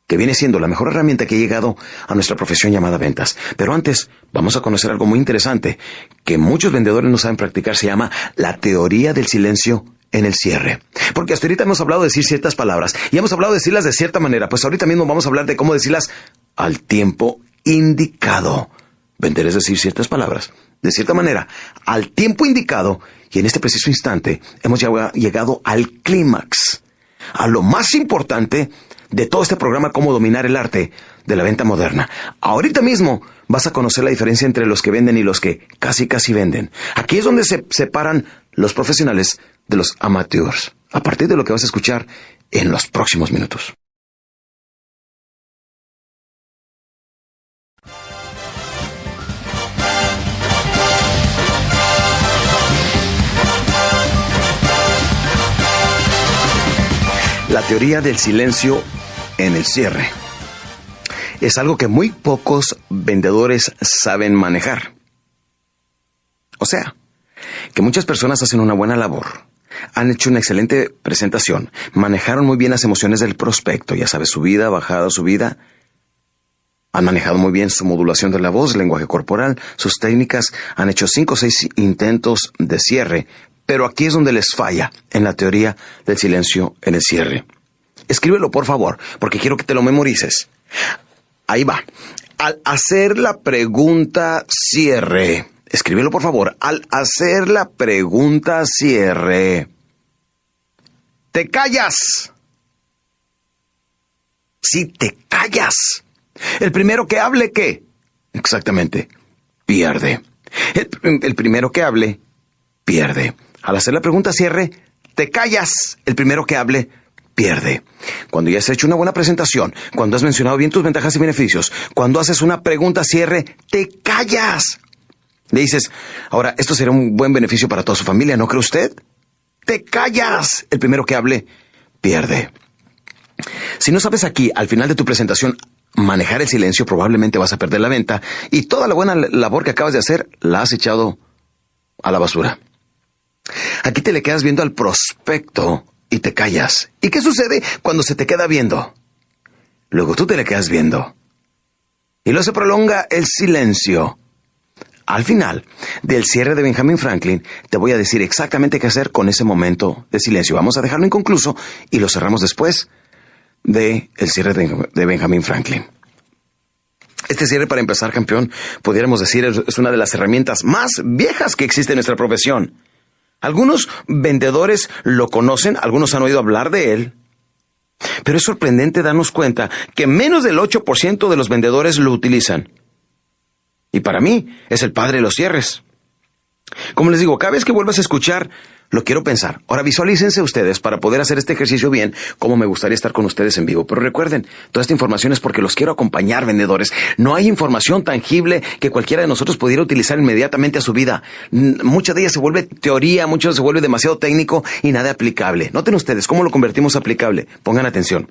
Speaker 1: que viene siendo la mejor herramienta que ha llegado a nuestra profesión llamada ventas. Pero antes, vamos a conocer algo muy interesante, que muchos vendedores no saben practicar, se llama la teoría del silencio en el cierre. Porque hasta ahorita hemos hablado de decir ciertas palabras y hemos hablado de decirlas de cierta manera, pues ahorita mismo vamos a hablar de cómo decirlas al tiempo indicado. Vender es decir ciertas palabras de cierta manera, al tiempo indicado y en este preciso instante hemos llegado al clímax, a lo más importante de todo este programa, cómo dominar el arte de la venta moderna. Ahorita mismo vas a conocer la diferencia entre los que venden y los que casi casi venden. Aquí es donde se separan los profesionales de los amateurs, a partir de lo que vas a escuchar en los próximos minutos. La teoría del silencio en el cierre. Es algo que muy pocos vendedores saben manejar. O sea, que muchas personas hacen una buena labor, han hecho una excelente presentación, manejaron muy bien las emociones del prospecto, ya sabes, subida, bajada, subida, han manejado muy bien su modulación de la voz, lenguaje corporal, sus técnicas, han hecho cinco o seis intentos de cierre, pero aquí es donde les falla en la teoría del silencio en el cierre. Escríbelo, por favor, porque quiero que te lo memorices. Ahí va. Al hacer la pregunta cierre, escríbelo, por favor. Al hacer la pregunta cierre, te callas. Si te callas. El primero que hable, ¿qué? Exactamente, pierde. El, primero que hable, pierde. Al hacer la pregunta cierre, te callas. El primero que hable, pierde. Cuando ya has hecho una buena presentación, cuando has mencionado bien tus ventajas y beneficios, cuando haces una pregunta cierre, te callas. Le dices, ahora, esto será un buen beneficio para toda su familia, ¿no cree usted? Te callas. El primero que hable, pierde. Si no sabes aquí, al final de tu presentación, manejar el silencio, probablemente vas a perder la venta y toda la buena labor que acabas de hacer la has echado a la basura. Aquí te le quedas viendo al prospecto y te callas. ¿Y qué sucede cuando se te queda viendo? Luego tú te le quedas viendo. Y luego se prolonga el silencio. Al final del cierre de Benjamin Franklin, te voy a decir exactamente qué hacer con ese momento de silencio. Vamos a dejarlo inconcluso y lo cerramos después de el cierre de Benjamin Franklin. Este cierre, para empezar, campeón, pudiéramos decir, es una de las herramientas más viejas que existe en nuestra profesión. Algunos vendedores lo conocen, algunos han oído hablar de él, pero es sorprendente darnos cuenta que menos del 8% de los vendedores lo utilizan. Y para mí es el padre de los cierres. Como les digo, cada vez que vuelvas a escuchar lo quiero pensar. Ahora visualícense ustedes para poder hacer este ejercicio bien, como me gustaría estar con ustedes en vivo. Pero recuerden, toda esta información es porque los quiero acompañar, vendedores. No hay información tangible que cualquiera de nosotros pudiera utilizar inmediatamente a su vida. Mucha de ella se vuelve teoría, mucho se vuelve demasiado técnico y nada aplicable. Noten ustedes cómo lo convertimos aplicable. Pongan atención.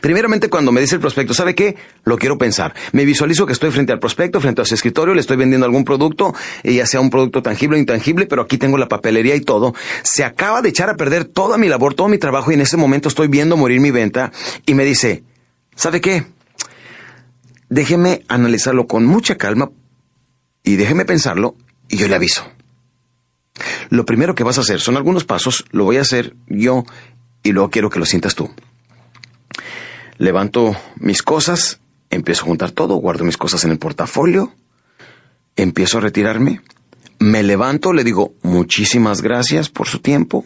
Speaker 1: Primeramente, cuando me dice el prospecto, ¿sabe qué? Lo quiero pensar. Me visualizo que estoy frente al prospecto, frente a su escritorio, le estoy vendiendo algún producto, eh, ya sea un producto tangible o intangible, pero aquí tengo la papelería y todo. Se acaba de echar a perder toda mi labor, todo mi trabajo y en ese momento estoy viendo morir mi venta y me dice, ¿sabe qué? Déjeme analizarlo con mucha calma y déjeme pensarlo y yo le aviso. Lo primero que vas a hacer son algunos pasos, lo voy a hacer yo y luego quiero que lo sientas tú. Levanto mis cosas, empiezo a juntar todo, guardo mis cosas en el portafolio, empiezo a retirarme, me levanto, le digo muchísimas gracias por su tiempo.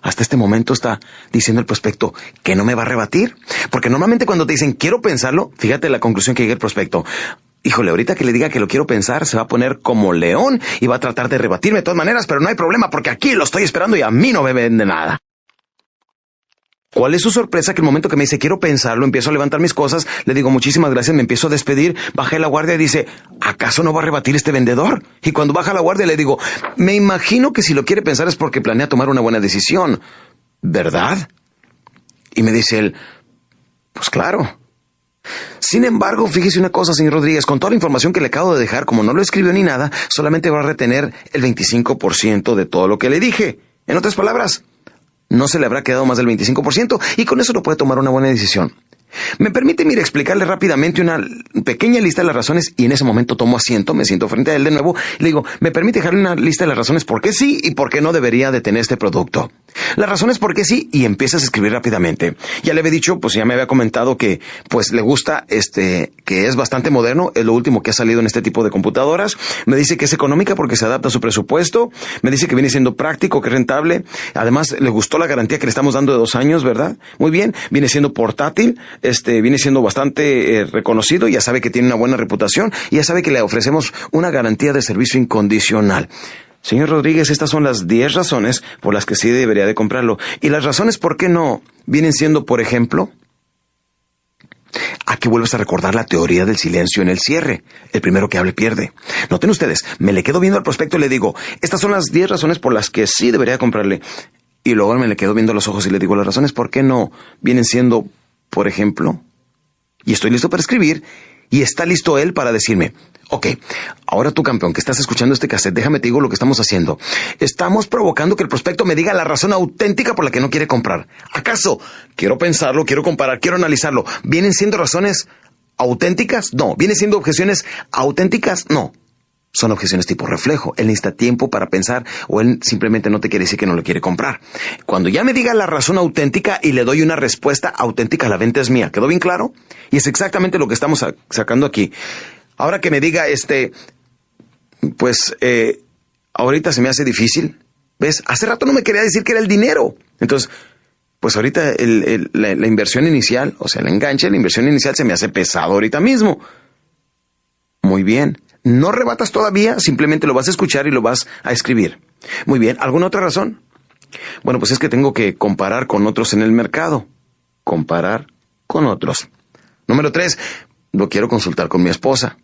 Speaker 1: Hasta este momento está diciendo el prospecto que no me va a rebatir. Porque normalmente cuando te dicen quiero pensarlo, fíjate la conclusión que llega el prospecto. Híjole, ahorita que le diga que lo quiero pensar, se va a poner como león y va a tratar de rebatirme de todas maneras, pero no hay problema porque aquí lo estoy esperando y a mí no me vende nada. ¿Cuál es su sorpresa que el momento que me dice quiero pensarlo, empiezo a levantar mis cosas, le digo muchísimas gracias, me empiezo a despedir, bajé la guardia y dice, ¿acaso no va a rebatir este vendedor? Y cuando baja la guardia le digo, me imagino que si lo quiere pensar es porque planea tomar una buena decisión, ¿verdad? Y me dice él, pues claro. Sin embargo, fíjese una cosa, señor Rodríguez, con toda la información que le acabo de dejar, como no lo escribió ni nada, solamente va a retener el 25% de todo lo que le dije. En otras palabras, no se le habrá quedado más del 25% y con eso no puede tomar una buena decisión. Me permite, mire, explicarle rápidamente una pequeña lista de las razones y en ese momento tomo asiento, me siento frente a él de nuevo le digo, me permite dejarle una lista de las razones por qué sí y por qué no debería de tener este producto. Las razones por qué sí y empiezas a escribir rápidamente. Ya le había dicho, pues ya me había comentado que pues le gusta este, que es bastante moderno, es lo último que ha salido en este tipo de computadoras. Me dice que es económica porque se adapta a su presupuesto. Me dice que viene siendo práctico, que es rentable. Además, le gustó la garantía que le estamos dando de dos años, ¿verdad? Muy bien. Viene siendo portátil este, viene siendo bastante eh, reconocido, ya sabe que tiene una buena reputación ya sabe que le ofrecemos una garantía de servicio incondicional. Señor Rodríguez, estas son las 10 razones por las que sí debería de comprarlo. Y las razones por qué no vienen siendo, por ejemplo, Aquí vuelves a recordar la teoría del silencio en el cierre. El primero que hable pierde. Noten ustedes, me le quedo viendo al prospecto y le digo, estas son las 10 razones por las que sí debería comprarle. Y luego me le quedo viendo los ojos y le digo, las razones por qué no vienen siendo, por ejemplo, y estoy listo para escribir y está listo él para decirme, ok, ahora tú campeón que estás escuchando este cassette, déjame te digo lo que estamos haciendo. Estamos provocando que el prospecto me diga la razón auténtica por la que no quiere comprar. ¿Acaso quiero pensarlo, quiero comparar, quiero analizarlo? ¿Vienen siendo razones auténticas? No. ¿Vienen siendo objeciones auténticas? No son objeciones tipo reflejo. Él necesita tiempo para pensar o él simplemente no te quiere decir que no lo quiere comprar. Cuando ya me diga la razón auténtica y le doy una respuesta auténtica, la venta es mía. ¿Quedó bien claro? Y es exactamente lo que estamos sacando aquí. Ahora que me diga este, pues eh, ahorita se me hace difícil. ¿Ves? Hace rato no me quería decir que era el dinero. Entonces, pues ahorita la, la inversión inicial, o sea, el enganche, la inversión inicial se me hace pesado ahorita mismo. Muy bien no rebatas todavía, simplemente lo vas a escuchar y lo vas a escribir. Muy bien, ¿alguna otra razón? Bueno, pues es que tengo que comparar con otros en el mercado. Comparar con otros. Número tres, lo quiero consultar con mi esposa.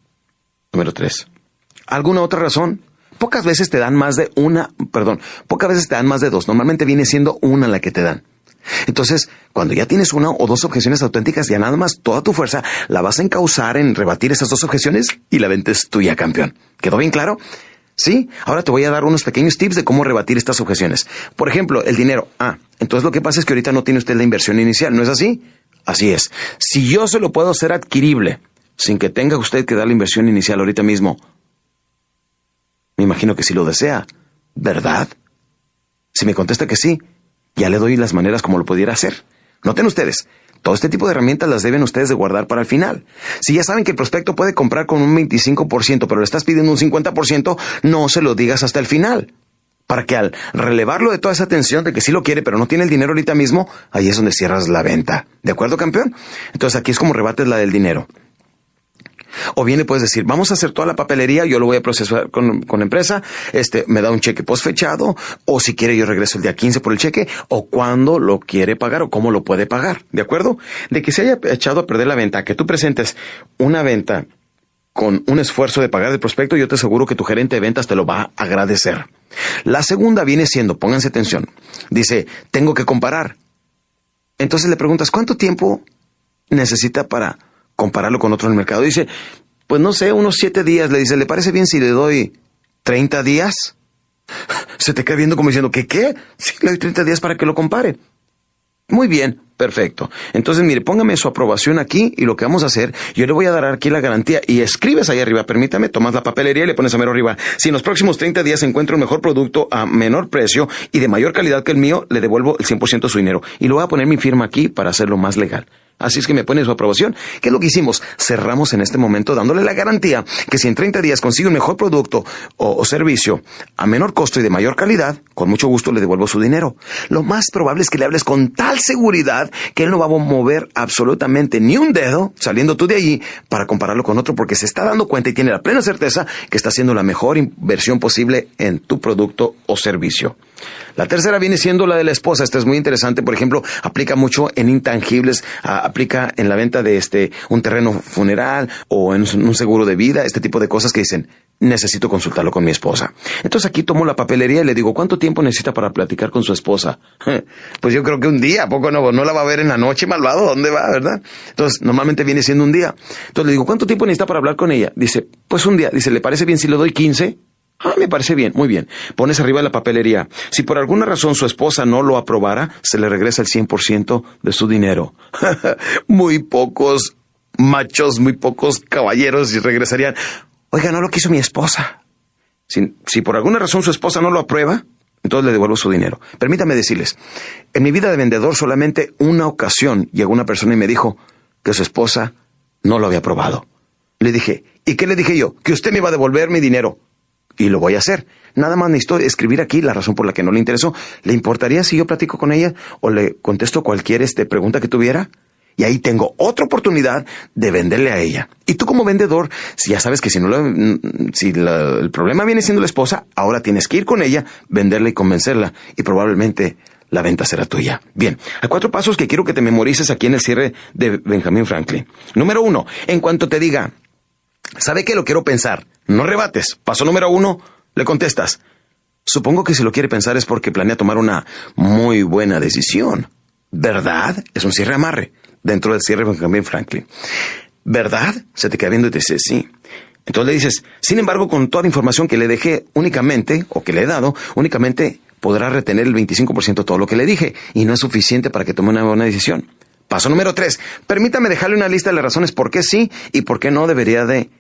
Speaker 1: Número tres. ¿Alguna otra razón? Pocas veces te dan más de una, perdón, pocas veces te dan más de dos. Normalmente viene siendo una la que te dan. Entonces, cuando ya tienes una o dos objeciones auténticas, ya nada más toda tu fuerza la vas a encauzar en rebatir esas dos objeciones y la venta es tuya, campeón. ¿Quedó bien claro? Sí, ahora te voy a dar unos pequeños tips de cómo rebatir estas objeciones. Por ejemplo, el dinero. Ah, entonces lo que pasa es que ahorita no tiene usted la inversión inicial, ¿no es así? Así es. Si yo se lo puedo hacer adquirible sin que tenga usted que dar la inversión inicial ahorita mismo, me imagino que sí lo desea, ¿verdad? Si me contesta que sí, ya le doy las maneras como lo pudiera hacer. Noten ustedes, todo este tipo de herramientas las deben ustedes de guardar para el final. Si ya saben que el prospecto puede comprar con un 25%, pero le estás pidiendo un 50%, no se lo digas hasta el final. Para que al relevarlo de toda esa tensión de que sí lo quiere, pero no tiene el dinero ahorita mismo, ahí es donde cierras la venta. ¿De acuerdo, campeón? Entonces aquí es como rebates la del dinero. O bien le puedes decir, vamos a hacer toda la papelería, yo lo voy a procesar con, la empresa, este, me da un cheque postfechado, o si quiere yo regreso el día 15 por el cheque, o cuándo lo quiere pagar, o cómo lo puede pagar, ¿de acuerdo? De que se haya echado a perder la venta, que tú presentes una venta con un esfuerzo de pagar el prospecto, yo te aseguro que tu gerente de ventas te lo va a agradecer. La segunda viene siendo, pónganse atención, dice, tengo que comparar. Entonces le preguntas, ¿cuánto tiempo necesita para compararlo con otro en el mercado. Dice, pues no sé, unos siete días. Le dice, ¿le parece bien si le doy 30 días? [LAUGHS] Se te queda viendo como diciendo, ¿qué qué? Sí, le doy 30 días para que lo compare. Muy bien, perfecto. Entonces, mire, póngame su aprobación aquí y lo que vamos a hacer, yo le voy a dar aquí la garantía y escribes ahí arriba, permítame, tomas la papelería y le pones a mero arriba. Si en los próximos 30 días encuentro un mejor producto a menor precio y de mayor calidad que el mío, le devuelvo el 100% de su dinero. Y lo voy a poner mi firma aquí para hacerlo más legal. Así es que me pone su aprobación. ¿Qué es lo que hicimos? Cerramos en este momento dándole la garantía que si en 30 días consigue un mejor producto o, servicio a menor costo y de mayor calidad, con mucho gusto le devuelvo su dinero. Lo más probable es que le hables con tal seguridad que él no va a mover absolutamente ni un dedo saliendo tú de allí para compararlo con otro porque se está dando cuenta y tiene la plena certeza que está haciendo la mejor inversión posible en tu producto o servicio. La tercera viene siendo la de la esposa. Esta es muy interesante. Por ejemplo, aplica mucho en intangibles, aplica en la venta de este un terreno funeral o en un seguro de vida, este tipo de cosas que dicen, necesito consultarlo con mi esposa. Entonces aquí tomo la papelería y le digo, ¿cuánto tiempo necesita para platicar con su esposa? [LAUGHS] Pues yo creo que un día, poco no? No la va a ver en la noche, malvado? ¿Dónde va, verdad? Entonces, normalmente viene siendo un día. Entonces le digo, ¿cuánto tiempo necesita para hablar con ella? Dice, pues un día. Dice, ¿le parece bien si le doy 15? Ah, me parece bien, muy bien. Pones arriba la papelería. Si por alguna razón su esposa no lo aprobara, se le regresa el 100% de su dinero. [LAUGHS] muy pocos machos, muy pocos caballeros y regresarían. Oiga, no lo quiso mi esposa. Si, si por alguna razón su esposa no lo aprueba, entonces le devuelvo su dinero. Permítame decirles, en mi vida de vendedor solamente una ocasión llegó una persona y me dijo que su esposa no lo había aprobado. Le dije, ¿y qué le dije yo? Que usted me iba a devolver mi dinero y lo voy a hacer. Nada más necesito escribir aquí la razón por la que no le interesó. ¿Le importaría si yo platico con ella o le contesto cualquier este, pregunta que tuviera? Y ahí tengo otra oportunidad de venderle a ella. Y tú como vendedor, si ya sabes que si no si el problema viene siendo la esposa, ahora tienes que ir con ella, venderla y convencerla. Y probablemente la venta será tuya. Bien, hay cuatro pasos que quiero que te memorices aquí en el cierre de Benjamin Franklin. Número uno, en cuanto te diga, ¿sabe que lo quiero pensar? No rebates. Paso número uno, le contestas. Supongo que si lo quiere pensar es porque planea tomar una muy buena decisión. ¿Verdad? Es un cierre amarre dentro del cierre Benjamin Franklin. ¿Verdad? Se te queda viendo y te dice sí. Entonces le dices, sin embargo, con toda la información que le dejé únicamente, o que le he dado, únicamente podrá retener el 25% de todo lo que le dije, y no es suficiente para que tome una buena decisión. Paso número tres, permítame dejarle una lista de las razones por qué sí y por qué no debería de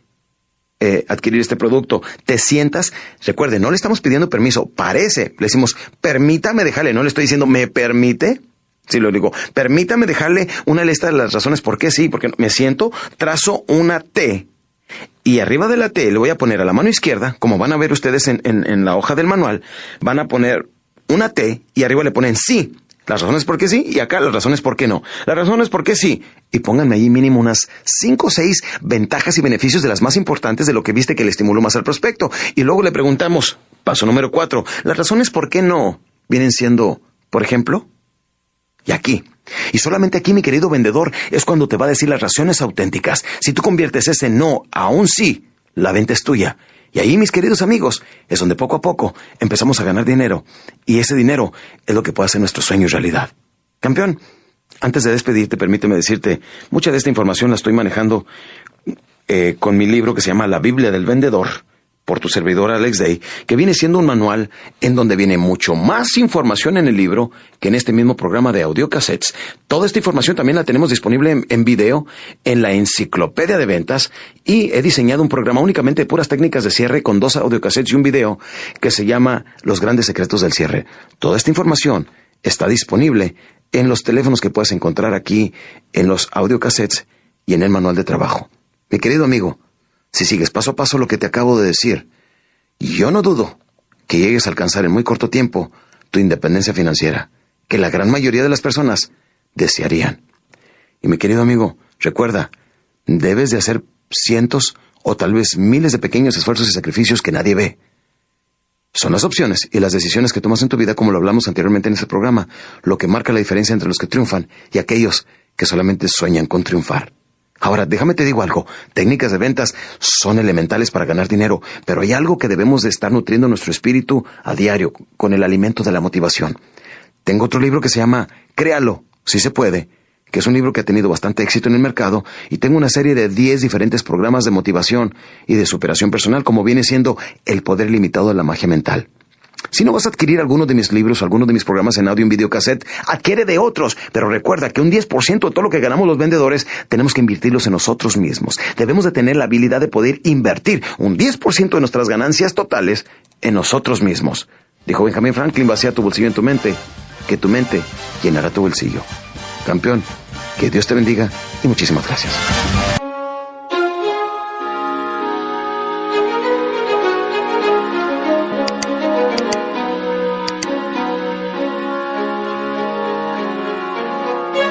Speaker 1: eh, adquirir este producto, te sientas, recuerde, no le estamos pidiendo permiso, parece, le decimos, permítame dejarle, no le estoy diciendo, ¿me permite? Si lo digo, permítame dejarle una lista de las razones por qué sí, porque me siento, trazo una T y arriba de la T le voy a poner a la mano izquierda, como van a ver ustedes en, en la hoja del manual, van a poner una T y arriba le ponen sí. Las razones por qué sí y acá las razones por qué no. Las razones por qué sí. Y pónganme ahí mínimo unas cinco o seis ventajas y beneficios de las más importantes de lo que viste que le estimuló más al prospecto. Y luego le preguntamos, paso número cuatro, las razones por qué no vienen siendo, por ejemplo, y aquí. Y solamente aquí, mi querido vendedor, es cuando te va a decir las razones auténticas. Si tú conviertes ese no a un sí, la venta es tuya. Y ahí, mis queridos amigos, es donde poco a poco empezamos a ganar dinero. Y ese dinero es lo que puede hacer nuestros sueños realidad. Campeón, antes de despedirte, permíteme decirte, mucha de esta información la estoy manejando eh, con mi libro que se llama La Biblia del Vendedor por tu servidor Alex Day, que viene siendo un manual en donde viene mucho más información en el libro que en este mismo programa de audiocassettes. Toda esta información también la tenemos disponible en, video en la enciclopedia de ventas y he diseñado un programa únicamente de puras técnicas de cierre con dos audiocassettes y un video que se llama Los grandes secretos del cierre. Toda esta información está disponible en los teléfonos que puedes encontrar aquí, en los audiocassettes y en el manual de trabajo. Mi querido amigo, si sigues paso a paso lo que te acabo de decir, yo no dudo que llegues a alcanzar en muy corto tiempo tu independencia financiera, que la gran mayoría de las personas desearían. Y mi querido amigo, recuerda, debes de hacer cientos o tal vez miles de pequeños esfuerzos y sacrificios que nadie ve. Son las opciones y las decisiones que tomas en tu vida, como lo hablamos anteriormente en este programa, lo que marca la diferencia entre los que triunfan y aquellos que solamente sueñan con triunfar. Ahora, déjame te digo algo, técnicas de ventas son elementales para ganar dinero, pero hay algo que debemos de estar nutriendo nuestro espíritu a diario con el alimento de la motivación. Tengo otro libro que se llama Créalo, si se puede, que es un libro que ha tenido bastante éxito en el mercado, y tengo una serie de 10 diferentes programas de motivación y de superación personal, como viene siendo El poder limitado de la magia mental. Si no vas a adquirir alguno de mis libros alguno de mis programas en audio en cassette, adquiere de otros. Pero recuerda que un 10% de todo lo que ganamos los vendedores tenemos que invertirlos en nosotros mismos. Debemos de tener la habilidad de poder invertir un 10% de nuestras ganancias totales en nosotros mismos. Dijo Benjamin Franklin, vacía tu bolsillo en tu mente, que tu mente llenará tu bolsillo. Campeón, que Dios te bendiga y muchísimas gracias.